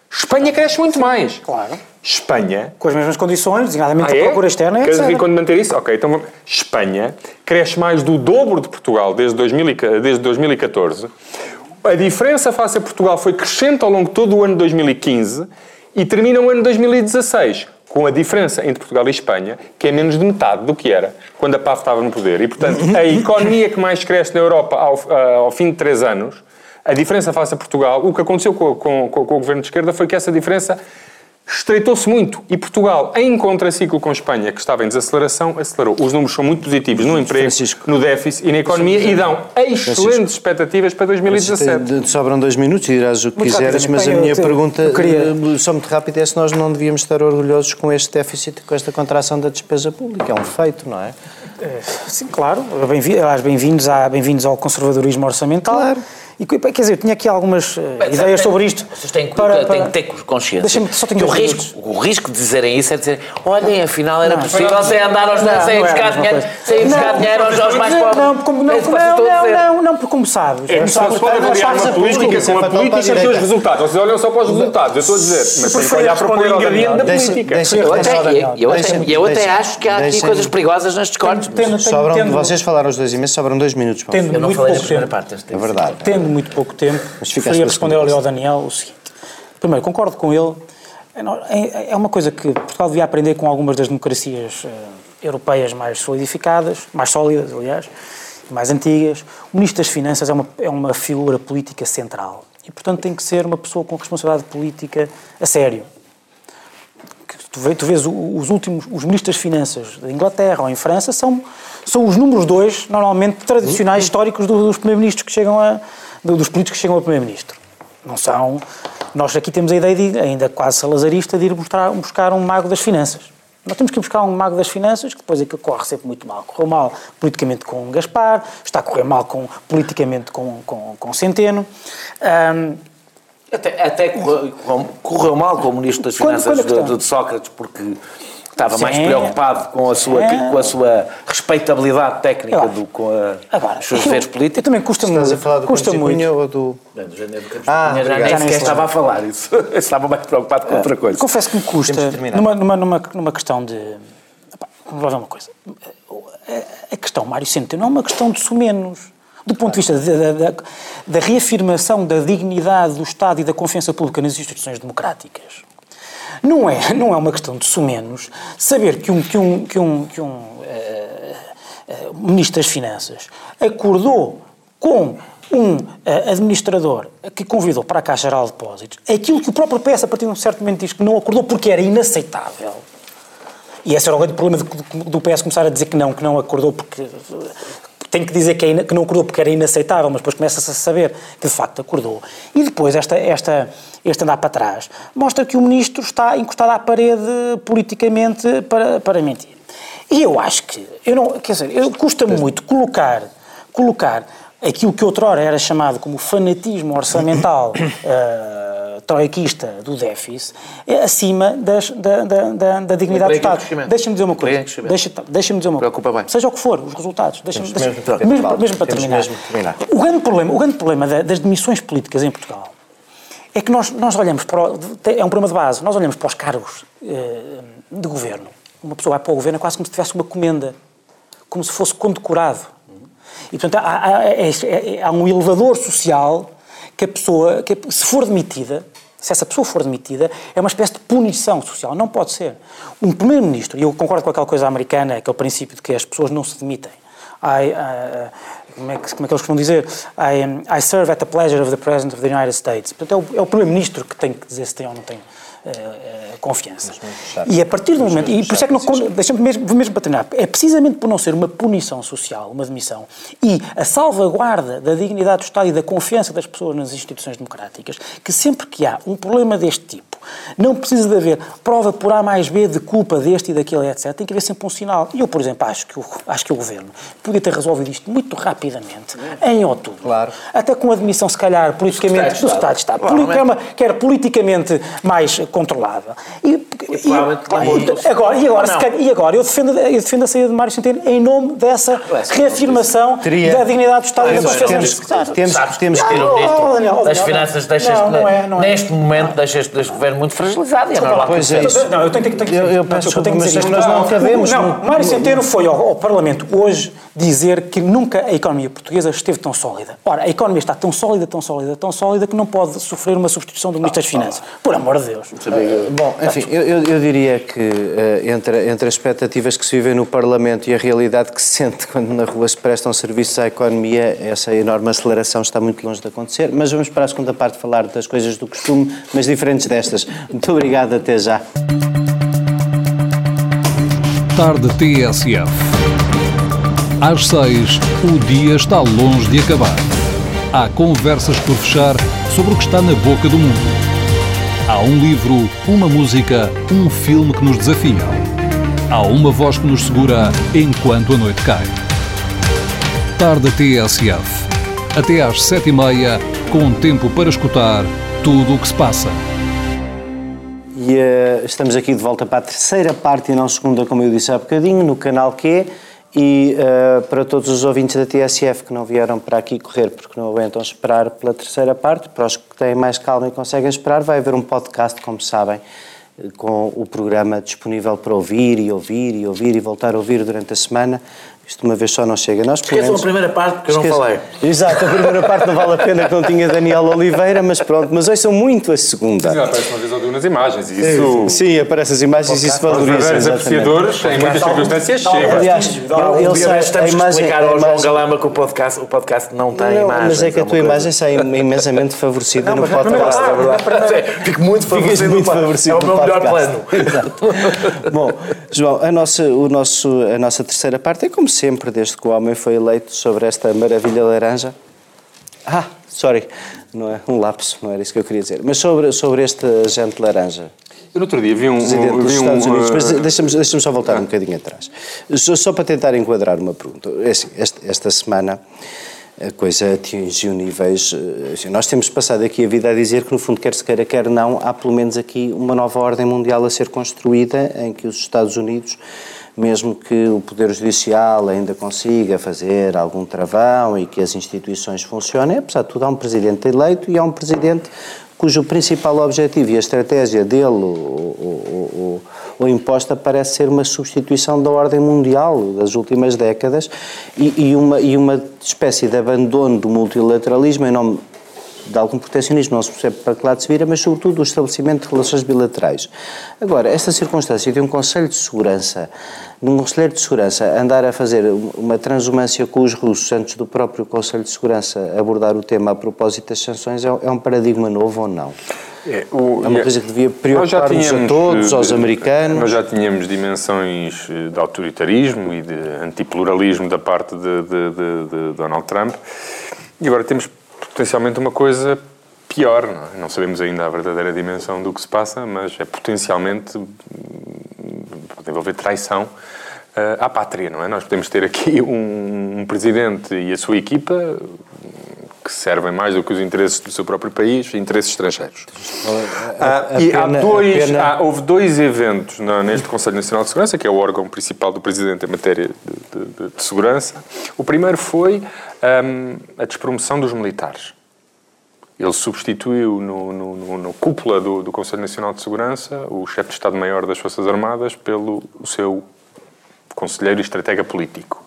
Espanha cresce muito mais. Claro. Espanha. Com as mesmas condições, designadamente Ah, a é? procura externa, Queres etc. quando manter isso? Ok, então vamos. Espanha cresce mais do dobro de Portugal desde, 2000 e- desde 2014. A diferença face a Portugal foi crescente ao longo de todo o ano de 2015 e termina o ano de 2016 com a diferença entre Portugal e Espanha, que é menos de metade do que era quando a PAF estava no poder. E, portanto, a economia que mais cresce na Europa ao, ah, ao fim de três anos, a diferença face a Portugal, o que aconteceu com, com- com- com o governo de esquerda foi que essa diferença estreitou-se muito. E Portugal, em contraciclo com a Espanha, que estava em desaceleração, acelerou. Os números são muito positivos no emprego, Francisco. no déficit e na economia e dão excelentes expectativas para 2017. De- Sobram dois minutos e dirás o que Muito quiseres, mas a minha pergunta, queria- eh, só muito rápido, é se nós não devíamos estar orgulhosos com este déficit, com esta contração da despesa pública. É um feito, não é? Sim, claro. Bem-vindos à- bem-vindos ao conservadorismo orçamental. Claro. E, quer dizer, eu tinha aqui algumas eh, Bem, ideias tem- sobre isto. Vocês têm que, para- têm para- que ter consciência. Deixa-me- só tenho que o risco, o risco de dizerem isso é dizer olhem, afinal era Não, possível não, sem andar aos não, sem não buscar dinheiro, sem buscar dinheiro aos, aos mais pobres. Não, como, não, É não, não, não, não, porque como sabes. É que só se pode Não, avaliar uma política não, com a não, não, política não, os resultados. Vocês olham só para os resultados. Eu estou a dizer, mas tem que olhar para o ingrediente da política. Eu até, acho que há aqui coisas perigosas nestes cortes. Sobram, vocês falaram os dois imensos, sobram dois minutos. Eu não falei na primeira parte. É verdade. Muito pouco tempo, Mas responder ali ao Daniel o seguinte. Primeiro, concordo com ele. É É é uma coisa que Portugal devia aprender com algumas das democracias eh, europeias mais solidificadas, mais sólidas, aliás, mais antigas. O Ministro das Finanças é uma, é uma figura política central e, portanto, tem que ser uma pessoa com responsabilidade política a sério. Tu, vê- tu vês os últimos, os ministros das Finanças da Inglaterra ou em França são, são os números dois, normalmente tradicionais, históricos do- dos primeiros-ministros que chegam a. do- dos políticos que chegam a primeiro-ministro. Não são. Nós aqui temos a ideia, de, ainda quase salazarista, de ir buscar, buscar um mago das finanças. Nós temos que ir buscar um mago das finanças, que depois é que corre sempre muito mal. Correu mal politicamente com Gaspar, está a correr mal com, politicamente com, com, com Centeno. Ahm, Até, até correu, correu- mal com o Ministro das Quando- Finanças quando a de, de Sócrates, porque estava mais Sim. preocupado com a sua, com a sua respeitabilidade técnica do com a, agora, os seus eu, deveres eu políticos. também custa-me Estás a falar do custa Cunha muito. ou do... Bem, do janeiro do Campos Ah, Cunha já nem sequer estava a falar isso. estava mais preocupado com outra coisa. Confesso que me custa, numa, numa, numa, numa questão de. Vamos lá ver uma coisa. A- A questão Mário Centeno não é uma questão de sumenos. Do ponto de vista da, da- da- da reafirmação da dignidade do Estado e da confiança pública nas instituições democráticas. Não é, não é uma questão de sumenos saber que um, que um, que um, que um eh, eh, Ministro das Finanças acordou com um eh, administrador que convidou para a Caixa Geral de Depósitos aquilo que o próprio PS, a partir de um certo momento, diz que não acordou porque era inaceitável. E esse era o grande problema de- do PS começar a dizer que não, que não acordou porque. Tem que dizer que, é que não acordou porque era inaceitável, mas depois começa-se a saber que de facto acordou. E depois esta, esta, este andar para trás mostra que o ministro está encostado à parede politicamente para, para mentir. E eu acho que, eu não, quer dizer, custa-me muito colocar, colocar aquilo que outrora era chamado como fanatismo orçamental eh, troiquista do déficit é acima das, da, da, da, da dignidade do Estado. Deixa-me dizer uma coisa. Deixa, deixa dizer uma Preocupa bem. Seja o que for, os resultados. Deixa Temos deixa, mesmo que- mesmo, Paulo, mesmo para terminar. mesmo terminar. O grande problema, o grande problema da- das demissões políticas em Portugal é que nós, nós olhamos para. O, é um problema de base. Nós olhamos para os cargos eh, de governo. Uma pessoa vai para o governo é quase como se tivesse uma comenda, como se fosse condecorado. E, portanto, há, há- é- é- há um elevador social que a pessoa, que se for demitida, se essa pessoa for demitida, é uma espécie de punição social. Não pode ser. Um primeiro-ministro, e eu concordo com aquela coisa americana, aquele princípio de que as pessoas não se demitem. I, uh, como, é que, como é que eles costumam dizer? I, um, I serve at the pleasure of the President of the United States. Portanto, é o, é o primeiro-ministro que tem que dizer se tem ou não tem eh, eh, confiança. E a partir do momento, e por isso é que não, deixa-me mesmo, mesmo para terminar, é precisamente por não ser uma punição social, uma demissão, e a salvaguarda da dignidade do Estado e da confiança das pessoas nas instituições democráticas, que sempre que há um problema deste tipo, não precisa de haver prova por A mais B de culpa deste e daquele, etc. Tem que haver sempre um sinal. E eu, por exemplo, acho que o, acho que o Governo podia ter resolvido isto muito rapidamente, em outubro. Claro. Até com a admissão, se calhar, politicamente, do Estado de Estado. Provavelmente. Que era politicamente mais controlada. E, e- claro, e- agora, e agora, calhar- e agora eu, defendo, eu defendo a saída de Mário Centeno em nome dessa reafirmação Teria- da dignidade do Estado e da Temos- confiança temos- dos secretários. temos- temos que Daniel, oh, das finanças não, deixa este, não é, não é. neste momento deixa este, muito fragilizado e é normal que Pois é isso. Não, eu tenho, tenho, tenho, Eu- eu peço desculpa, que mas nós não cabemos Não, Mário Centeno foi ao, ao Parlamento. Hoje dizer que nunca a economia portuguesa esteve tão sólida. Ora, a economia está tão sólida, tão sólida, tão sólida que não pode sofrer uma substituição do Ministro das Finanças. Por amor de Deus. Bom, enfim, eu, eu- eu diria que eh, entre, entre as expectativas que se vivem no Parlamento e a realidade que se sente quando na rua se prestam serviços à economia, essa enorme aceleração está muito longe de acontecer. Mas vamos para a segunda parte falar das coisas do costume, mas diferentes destas. Muito obrigado, até já. Tarde TSF. Às seis, o dia está longe de acabar. Há conversas por fechar sobre o que está na boca do mundo. Há um livro, uma música, um filme que nos desafiam. Há uma voz que nos segura enquanto a noite cai. Tarde TSF. Até às sete e meia, com tempo para escutar tudo o que se passa. E eh, estamos aqui de volta para a terceira parte e não segunda, como eu disse há bocadinho, no canal Q. E eh, para todos os ouvintes da TSF que não vieram para aqui correr porque não aguentam esperar pela terceira parte, para os que têm mais calma e conseguem esperar, vai haver um podcast, como sabem, eh, com o programa disponível para ouvir e ouvir e ouvir e voltar a ouvir durante a semana. Isto uma vez só não chega. Nós, Esqueçam a primeira parte porque eu não Esqueçam. falei. Exato, a primeira parte não vale a pena que não tinha Daniel Oliveira, mas pronto, mas hoje são muito a segunda. Já aparece uma vez ou duas nas imagens e isso... Sim, aparecem as imagens e isso Os valoriza. exatamente. apreciadores, em muitas circunstâncias, chega. Aliás, ele, sai, destes a temos que imagem, explicar a ao João imagem- Galama que o podcast, o podcast não tem Não, imagens. mas é que a uma tua imagem sai imensamente favorecida no mas na primeira podcast. É, Fico muito favorecido. muito no- favorecido É o no meu melhor plano. Exato. Bom, João, a nossa, o nosso, a nossa terceira parte é como sempre, desde que o homem foi eleito sobre esta maravilha laranja. Ah, sorry, não é um lapso, não era isso que eu queria dizer. Mas sobre, sobre este agente laranja. Eu no outro dia vi um... Presidente dos vi um, Estados Unidos. uh, Mas deixa-me deixa só voltar um bocadinho atrás. Só, só para tentar enquadrar uma pergunta. É assim, esta, esta semana a coisa atingiu níveis. eh, assim, nós temos passado aqui a vida a dizer que, no fundo, quer se queira, quer não, há pelo menos aqui uma nova ordem mundial a ser construída em que os Estados Unidos. Mesmo que o Poder Judicial ainda consiga fazer algum travão e que as instituições funcionem, apesar de tudo, há um presidente eleito e há um presidente cujo principal objetivo e a estratégia dele, ou, ou- ou imposta, parece ser uma substituição da ordem mundial das últimas décadas e, e uma, e uma espécie de abandono do multilateralismo em nome de algum proteccionismo, não se percebe para que lado se vira, mas sobretudo o estabelecimento de relações bilaterais. Agora, esta circunstância de um Conselho de Segurança, de um Conselheiro de Segurança andar a fazer uma transumância com os russos antes do próprio Conselho de Segurança abordar o tema a propósito das sanções, é, é um paradigma novo ou não? É, o- É uma e- coisa que devia preocupar-nos a todos, eh, aos americanos. Nós já tínhamos dimensões eh, de autoritarismo e de antipluralismo da parte de, de- de- de Donald Trump e agora temos potencialmente uma coisa pior. Não, é? não sabemos ainda a verdadeira dimensão do que se passa, mas é potencialmente hum, pode envolver traição eh, à pátria, não é? Nós podemos ter aqui um, um presidente e a sua equipa que servem mais do que os interesses do seu próprio país, interesses estrangeiros. A- a e há pena- a dois, pena- há- houve dois eventos na- neste Conselho Nacional de Segurança, que é o órgão principal do Presidente em matéria de, de- de- segurança. O primeiro foi hum, a despromoção dos militares. Ele substituiu no, no, no- no cúpula do, do Conselho Nacional de Segurança o chefe de Estado-Maior das Forças Armadas pelo seu conselheiro e estratega político.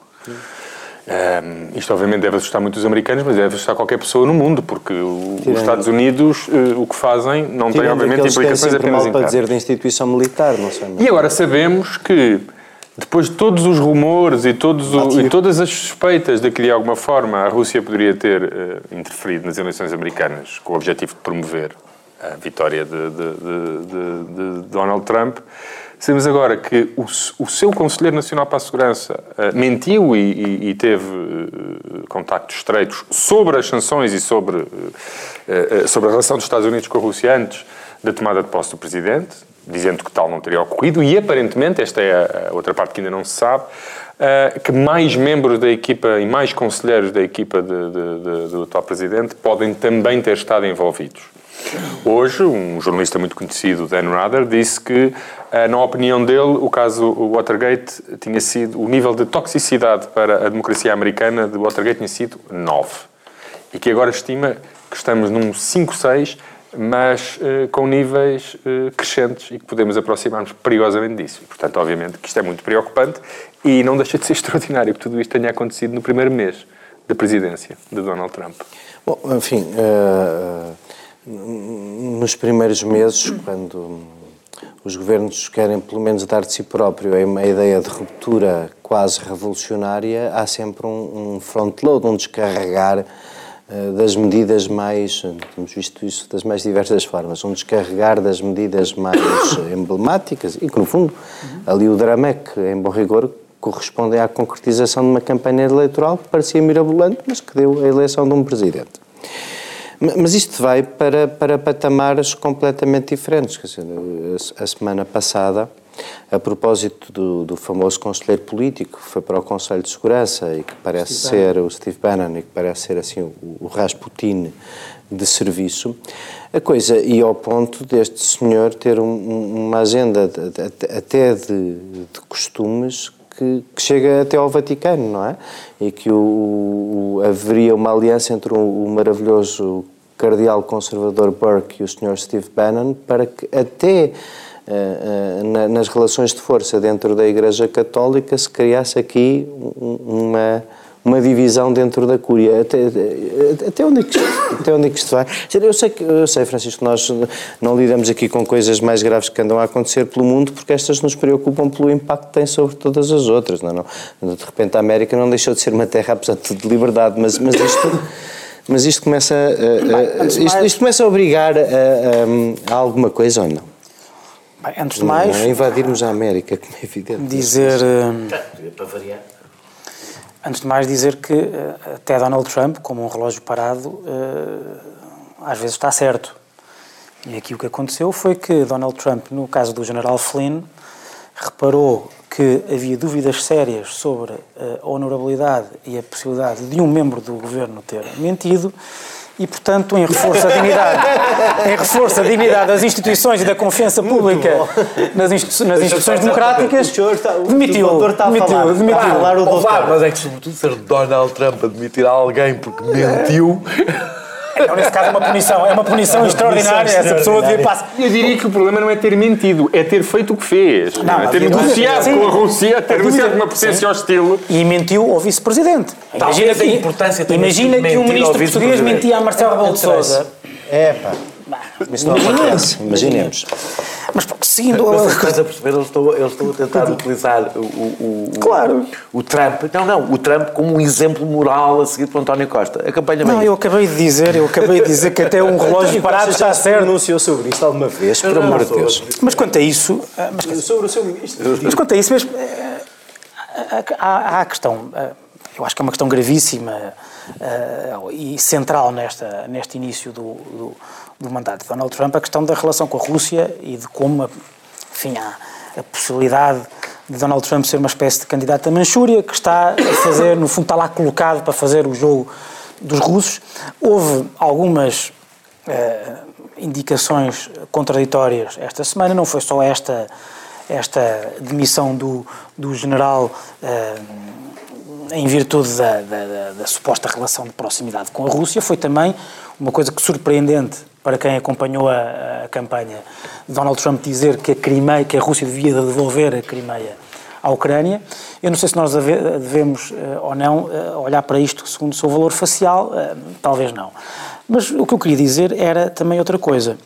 Um, isto obviamente deve assustar muito os americanos, mas deve assustar qualquer pessoa no mundo, porque o- os Estados Unidos eh, o que fazem não tem obviamente implicações apenas para dizer da instituição militar, não sei. E agora sabemos que, depois de todos os rumores e, todos o- e todas as suspeitas de que, de alguma forma, a Rússia poderia ter eh, interferido nas eleições americanas com o objetivo de promover a vitória de- de- de Donald Trump, sabemos agora que o, o seu Conselheiro Nacional para a Segurança eh, mentiu e, e- e teve eh, contactos estreitos sobre as sanções e sobre, eh, sobre a relação dos Estados Unidos com a Rússia antes da tomada de posse do Presidente, dizendo que tal não teria ocorrido, e aparentemente, esta é a, outra parte que ainda não se sabe, que mais membros da equipa e mais conselheiros da equipa de- de- de- do atual Presidente podem também ter estado envolvidos. Hoje, um jornalista muito conhecido, Dan Rather, disse que, eh, na opinião dele, o caso Watergate tinha sido, o nível de toxicidade para a democracia americana de Watergate tinha sido 9. E que agora estima que estamos num 5, 6, mas eh, com níveis eh, crescentes e que podemos aproximar-nos perigosamente disso. E, portanto, obviamente que isto é muito preocupante e não deixa de ser extraordinário que tudo isto tenha acontecido no primeiro mês da presidência de Donald Trump. Bom, enfim, eh, nos primeiros meses, quando os governos querem pelo menos dar de si próprio a ideia de ruptura quase revolucionária, há sempre um, um front-load, um descarregar eh, das medidas mais, temos visto isso das mais diversas formas, um descarregar das medidas mais emblemáticas e que, no fundo, ali o drama é que, em bom rigor, correspondem à concretização de uma campanha eleitoral que parecia mirabolante, mas que deu a eleição de um presidente. Ma- Mas isto vai para, para patamares completamente diferentes. Quer dizer, a- semana passada, a propósito do, do famoso conselheiro político que foi para o Conselho de Segurança e que parece ser o Steve Bannon e que parece ser assim o, o Rasputin de serviço, a coisa ia ao ponto deste senhor ter um- uma agenda de- de- até de, de costumes que, que chega até ao Vaticano, não é? E que o, o- haveria uma aliança entre o, o maravilhoso cardeal conservador Burke e o Sr. Steve Bannon para que até eh, eh, na- nas relações de força dentro da Igreja Católica se criasse aqui um- uma uma divisão dentro da Cúria. Até, até, onde, é que, até onde é que isto vai? Eu sei, que, eu sei, Francisco, nós não lidamos aqui com coisas mais graves que andam a acontecer pelo mundo porque estas nos preocupam pelo impacto que têm sobre todas as outras. Não, é? não? De repente a América não deixou de ser uma terra, apesar de liberdade, mas, mas isto... Mas isto começa, a- isto, isto começa a obrigar a, a- alguma coisa ou não? Bem, antes de mais, Não invadirmos a América, como é evidente. dizer. eh, Para variar. Antes de mais dizer que eh, até Donald Trump, como um relógio parado, eh, às vezes está certo. E aqui o que aconteceu foi que Donald Trump, no caso do General Flynn, reparou que havia dúvidas sérias sobre a honorabilidade e a possibilidade de um membro do governo ter mentido e, portanto, em reforço à dignidade, em reforço à dignidade das instituições e da confiança pública nas, institu- nas instituições democráticas, O senhor está- o demitiu, doutor está a demitiu, falar. demitiu. Mas é que sobretudo ser Donald Trump a demitir alguém porque mentiu. Não, nesse caso é uma punição, é uma punição extraordinária. Essa pessoa devia passar. Eu diria que o problema não é ter mentido, é ter feito o que fez. Não, é ter negociado com a Rússia, ter negociado uma potência hostil. E mentiu ao vice-presidente. Talvez a importância imagina que um mentir ministro português mentia a Marcelo Rebelo de Sousa. É, pá. Isso não acontece. Imaginemos. Mas seguindo. Mas estás a perceber, eles estão, eles estão a tentar utilizar o, o, o, Claro. o Trump, não, não, o Trump como um exemplo moral a seguir para António Costa. A campanha Não, bem eu acabei de dizer, eu acabei de dizer que até um relógio parado está certo. pronunciou sobre isto alguma vez, por amor de Deus. Mas quanto a isso. ah, Mas, Sobre o seu ministro. mas quanto a isso mesmo. eh, Há, há a questão. eh, Eu acho que é uma questão gravíssima eh, e central nesta, neste início do, do, do mandato de Donald Trump, a questão da relação com a Rússia e de como, enfim, há a possibilidade de Donald Trump ser uma espécie de candidato a Manchúria que está a fazer, no fundo, está lá colocado para fazer o jogo dos russos. Houve algumas eh, indicações contraditórias esta semana, não foi só esta, esta demissão do, do general eh, em virtude da, da, da, da, suposta relação de proximidade com a Rússia, foi também uma coisa que surpreendente para quem acompanhou a, a campanha Donald Trump dizer que a, Crimeia, que a Rússia devia devolver a Crimeia à Ucrânia. Eu não sei se nós devemos eh, ou não eh, olhar para isto segundo o seu valor facial, eh, talvez não. Mas o que eu queria dizer era também outra coisa.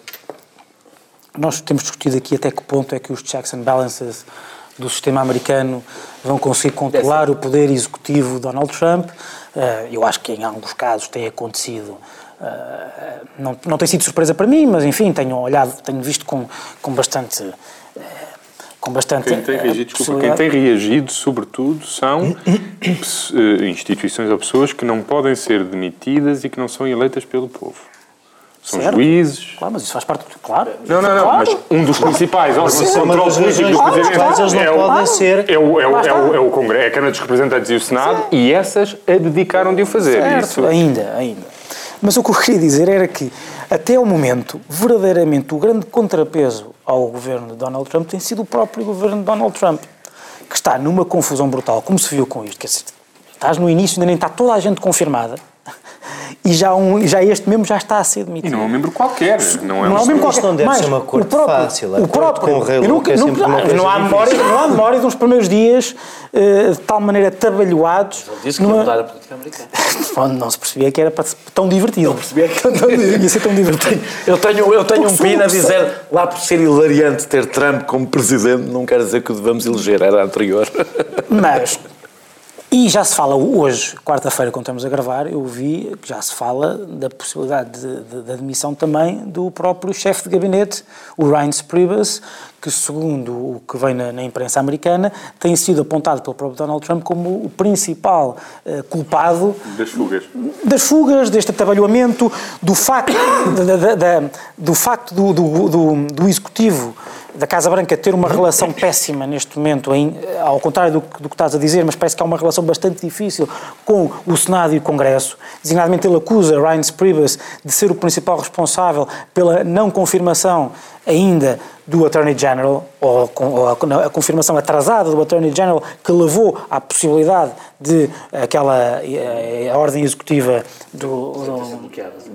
Nós temos discutido aqui até que ponto é que os checks and balances do sistema americano vão conseguir controlar o poder executivo de Donald Trump. Eu acho que em alguns casos tem acontecido não, não tem sido surpresa para mim, mas enfim, tenho olhado, tenho visto com, com bastante com bastante. Quem tem reagido, desculpa, quem tem reagido, sobretudo, são eh, instituições ou pessoas que não podem ser demitidas e que não são eleitas pelo povo. São certo. juízes. Claro, mas isso faz parte. Claro. Não, não, não. Claro. Mas um dos principais órgãos de controle político do Presidente eles não é, podem ser. é, o, é, o, é, o, é o Congresso, é a Câmara dos Representantes e o Senado, e essas abdicaram de o fazer. Certo, Isso, ainda, ainda. Mas o que eu queria dizer era que, até o momento, verdadeiramente o grande contrapeso ao governo de Donald Trump tem sido o próprio governo de Donald Trump, que está numa confusão brutal, como se viu com isto. Quer dizer, estás no início, ainda nem está toda a gente confirmada, e já, um, já este mesmo já está a ser E demitido. não é um membro qualquer. Não é Não um há mesmo Isto qualquer não deve mais, ser uma o próprio, fácil. O próprio, com o rei nunca- é nunca- coisa não, há memória, não há memória dos primeiros dias eh, de tal maneira tabalhoados. Disse que ia numa- mudar a política americana. Não se percebia que era para ser tão divertido. Não percebia que ia ser tão divertido. Eu tenho, eu tenho um pino a dizer, lá por ser hilariante ter Trump como presidente, não quer dizer que o devamos eleger, era anterior. Mas, e já se fala hoje, quarta-feira, quando estamos a gravar, eu vi que já se fala da possibilidade de, de, de admissão também do próprio chefe de gabinete, o Ryan Priebus, que, segundo o que vem na, na imprensa americana, tem sido apontado pelo próprio Donald Trump como o principal eh, culpado das fugas. das fugas, deste atabalhoamento, do facto, da- da- da- do, facto do, do, do, do Executivo da Casa Branca ter uma relação péssima neste momento, em, ao contrário do, que- do que estás a dizer, mas parece que há uma relação bastante difícil com o Senado e o Congresso. Designadamente, ele acusa Ryan Priebus de ser o principal responsável pela não confirmação ainda do Attorney General, ou, a, a confirmação atrasada do Attorney General, que levou à possibilidade de aquela eh, a ordem executiva do, do-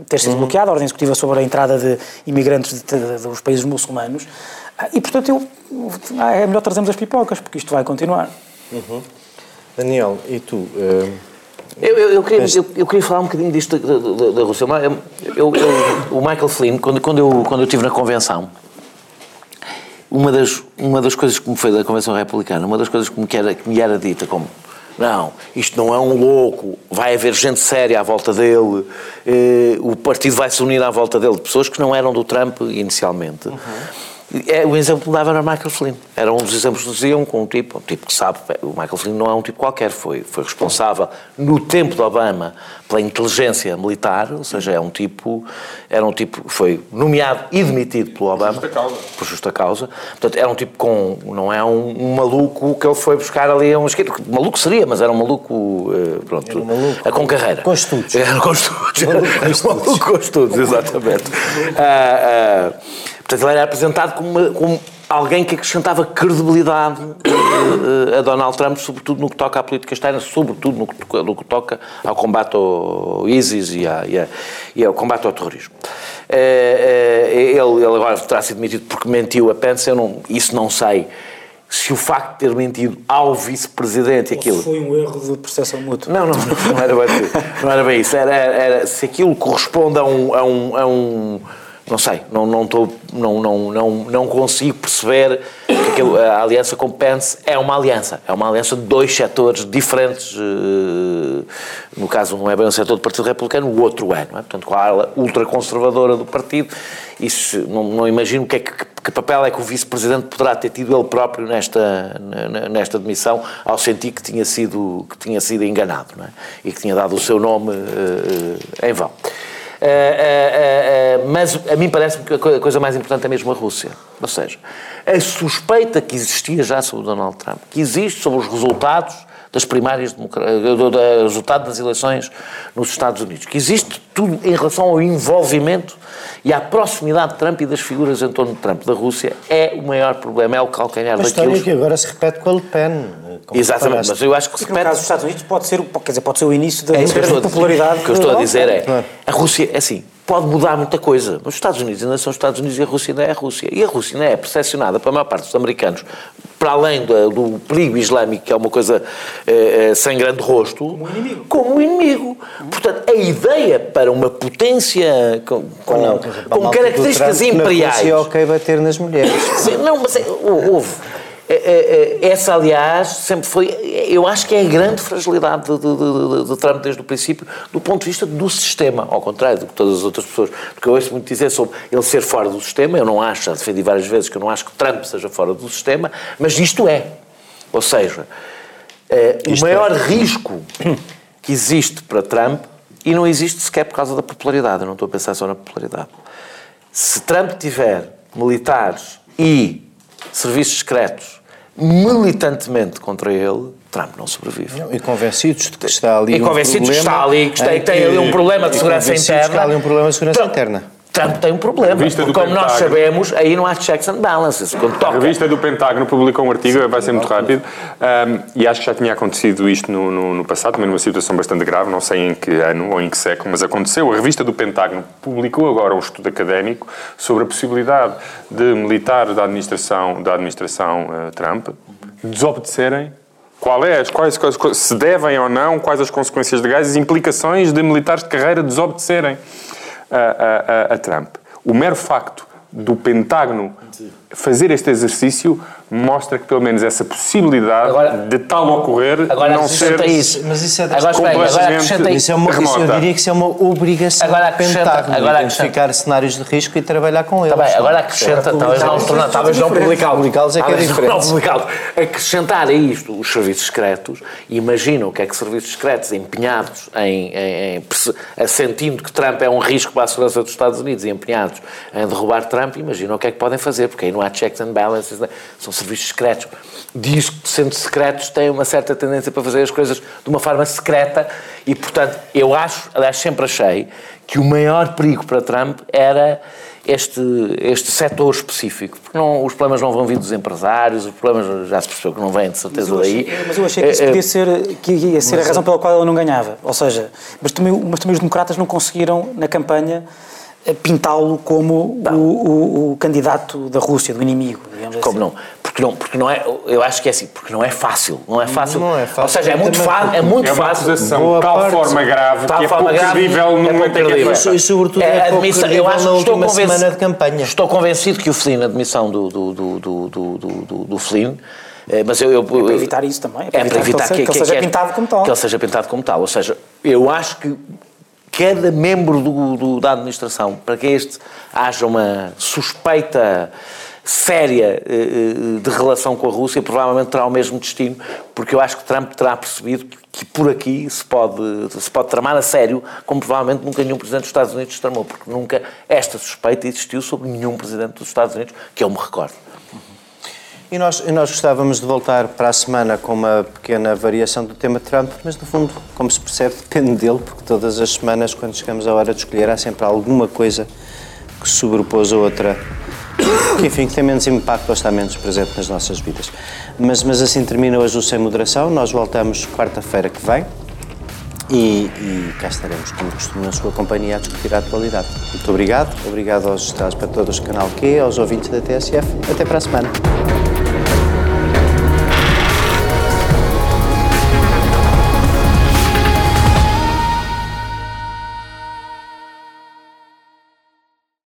ter sido bloqueada, a ordem executiva sobre a entrada de imigrantes de- de- dos países muçulmanos. E, portanto, eu, ah, é melhor trazermos as pipocas, porque isto vai continuar. Daniel, e tu? eh, Eu, eu, eu queria, eu, eu queria falar um bocadinho disto da, da, da Rússia. Eu, eu- o Michael Flynn, quando, quando, eu, quando eu estive na convenção, uma das, uma das coisas que me foi da Convenção Republicana, uma das coisas que me, que era, que me era dita como não, isto não é um louco, vai haver gente séria à volta dele, eh, o partido vai se unir à volta dele, pessoas que não eram do Trump inicialmente. É, o exemplo que dava era Michael Flynn. Era um dos exemplos que diziam com um tipo, um tipo que sabe, o Michael Flynn não é um tipo qualquer, foi, foi responsável no tempo de Obama pela inteligência militar, ou seja, é um tipo, era um tipo, foi nomeado e demitido pelo Obama. justa causa. Por justa causa. Portanto, era um tipo com, não é um, um maluco que ele foi buscar ali a um esquerdo, que maluco seria, mas era um maluco, eh, pronto, um maluco com carreira. com estudos. Era com estudos. Maluco com Era estudos. maluco com estudos, exatamente. Ah, ah, portanto, ele era apresentado como, uma- como alguém que acrescentava credibilidade eh, a Donald Trump, sobretudo no que toca à política externa, sobretudo no que, toca- no que toca ao combate ao ISIS e, à- e à- e ao combate ao terrorismo. Eh, eh, ele, ele agora terá sido demitido porque mentiu a Pence, eu não, isso não sei. Se o facto de ter mentido ao vice-presidente aquilo. Foi um erro de percepção mútua. Não, não, não, não era bem, não era bem isso. Era, era se aquilo corresponde a um. A um, a um não sei, não, não, tô, não, não, não, não consigo perceber que a aliança com Pence é uma aliança. É uma aliança de dois setores diferentes. eh, No caso, não é bem um setor do Partido Republicano, o outro é. É? Portanto, com a ala ultraconservadora do partido, isso, não, não imagino que, é que, que papel é que o vice-presidente poderá ter tido ele próprio nesta, nesta demissão, ao sentir que tinha sido, que tinha sido enganado é? e que tinha dado o seu nome eh, em vão. Eh, eh, eh, eh, mas a mim parece-me que a co- a coisa mais importante é mesmo a Rússia. Ou seja, a suspeita que existia já sobre o Donald Trump, que existe sobre os resultados das primárias, do, do, do resultado das eleições nos Estados Unidos. Que existe tudo em relação ao envolvimento e à proximidade de Trump e das figuras em torno de Trump da Rússia é o maior problema, é o calcanhar daquilo. história que agora se repete com a Le Pen. Exatamente, mas eu acho que se Porque no repete caso dos Estados Unidos pode ser, o- quer dizer, pode ser o início da é a dizer. popularidade. O que eu estou a dizer é, Claro. a Rússia, é assim, pode mudar muita coisa, mas os Estados Unidos ainda são os Estados Unidos e a Rússia ainda é a Rússia. E a Rússia ainda é percepcionada pela maior parte dos americanos, para além do, do perigo islâmico, que é uma coisa eh, eh, sem grande rosto, como inimigo. Como um inimigo. Portanto, a ideia para uma potência com, com, Não, para a com características Trump, na imperiais. Rússia ok bater nas mulheres. Não, mas é, hou- houve. É, é, é, Essa, aliás, sempre foi. Eu acho que é a grande fragilidade de, de- de- de Trump desde o princípio, do ponto de vista do sistema, ao contrário do que todas as outras pessoas. Porque eu ouço muito dizer sobre ele ser fora do sistema. Eu não acho, já defendi várias vezes que eu não acho que Trump seja fora do sistema, mas isto é. Ou seja, eh, o maior risco que existe para Trump, e não existe sequer por causa da popularidade, eu não estou a pensar só na popularidade. Se Trump tiver militares e serviços secretos militantemente contra ele, Trump não sobrevive. E convencidos de que está ali E um convencidos que problema, está ali, que tem, em tem ali um problema de segurança convencidos interna. que há ali um problema de segurança Trump- interna. Trump tem um problema, porque como nós sabemos, aí não há checks and balances. Quando A toca, revista do Pentágono publicou um artigo, vai ser muito rápido, um, e acho que já tinha acontecido isto no, no- no passado, também numa situação bastante grave, não sei em que ano ou em que século, mas aconteceu. A revista do Pentágono publicou agora um estudo académico sobre a possibilidade de militares da administração, da administração eh, Trump desobedecerem. Qual é, as- quais, quais- se devem ou não, quais as consequências legais, as implicações de militares de carreira desobedecerem a, a- a- Trump. O mero facto do Pentágono fazer este exercício mostra que pelo menos essa possibilidade Agora- de tal ocorrer agora não ser isso. Mas isso é agora, agora completamente- acrescenta Isso é uma, isso eu diria que isso é uma obrigação Agora acrescenta- Pentágono, agora identificar cenários de risco e trabalhar com eles. Tá bem, agora acrescenta, talvez não, tornar, talvez não publicá-los. Publicá-los é que é diferente. Não. Acrescentar a isto os serviços secretos, imagina o que é que serviços secretos empenhados em, em, em assentindo que Trump é um risco para a segurança dos Estados Unidos e empenhados em derrubar Trump, imagina o que é que podem fazer, porque aí não há checks and balances, né? são serviços secretos. Diz que, sendo secretos, têm uma certa tendência para fazer as coisas de uma forma secreta e, portanto, eu acho, aliás, sempre achei que o maior perigo para Trump era este, este setor específico, porque não, os problemas não vão vir dos empresários, os problemas já se percebeu que não vêm de certeza daí. Mas eu achei que isso É, é, podia ser, que ia ser a razão pela qual ele não ganhava. Ou seja, mas também, mas também os democratas não conseguiram, na campanha, eh, pintá-lo como o, o- o candidato da Rússia, do inimigo, digamos Como assim. não? Porque não, porque não é, eu acho que é assim, porque não é fácil, não é fácil. Não é fácil. Ou seja, é muito, fa é muito É uma fácil. acusação Boa de tal parte- forma grave Tal que é forma pouco grave, credível é no momento em que é. E sobretudo é, a pouco eu acho na que estou semana de campanha. Estou convencido que o Flynn, a admissão do, do, do, do, do, do, do- do Flynn, eh, mas eu, eu, É para evitar isso também. É para evitar que, que ele seja pintado como tal. Que ele seja pintado como tal. Ou seja, eu acho que cada membro do, do- da administração, para que este haja uma suspeita séria eh, eh, de relação com a Rússia, provavelmente terá o mesmo destino, porque eu acho que Trump terá percebido que por aqui se pode, se pode tramar a sério, como provavelmente nunca nenhum presidente dos Estados Unidos tramou, porque nunca esta suspeita existiu sobre nenhum presidente dos Estados Unidos, que eu me recordo. E nós, e nós gostávamos de voltar para a semana com uma pequena variação do tema Trump, mas no fundo, como se percebe, depende dele, porque todas as semanas, quando chegamos à hora de escolher, há sempre alguma coisa que se sobrepôs a outra, que enfim, que tem menos impacto ou está menos presente nas nossas vidas. Mas, mas assim termina hoje o Sem Moderação, nós voltamos quarta-feira que vem e, e cá estaremos, como costume, na sua companhia a discutir a atualidade. Muito obrigado, obrigado aos telespectadores do canal Q, aos ouvintes da TSF, até para a semana.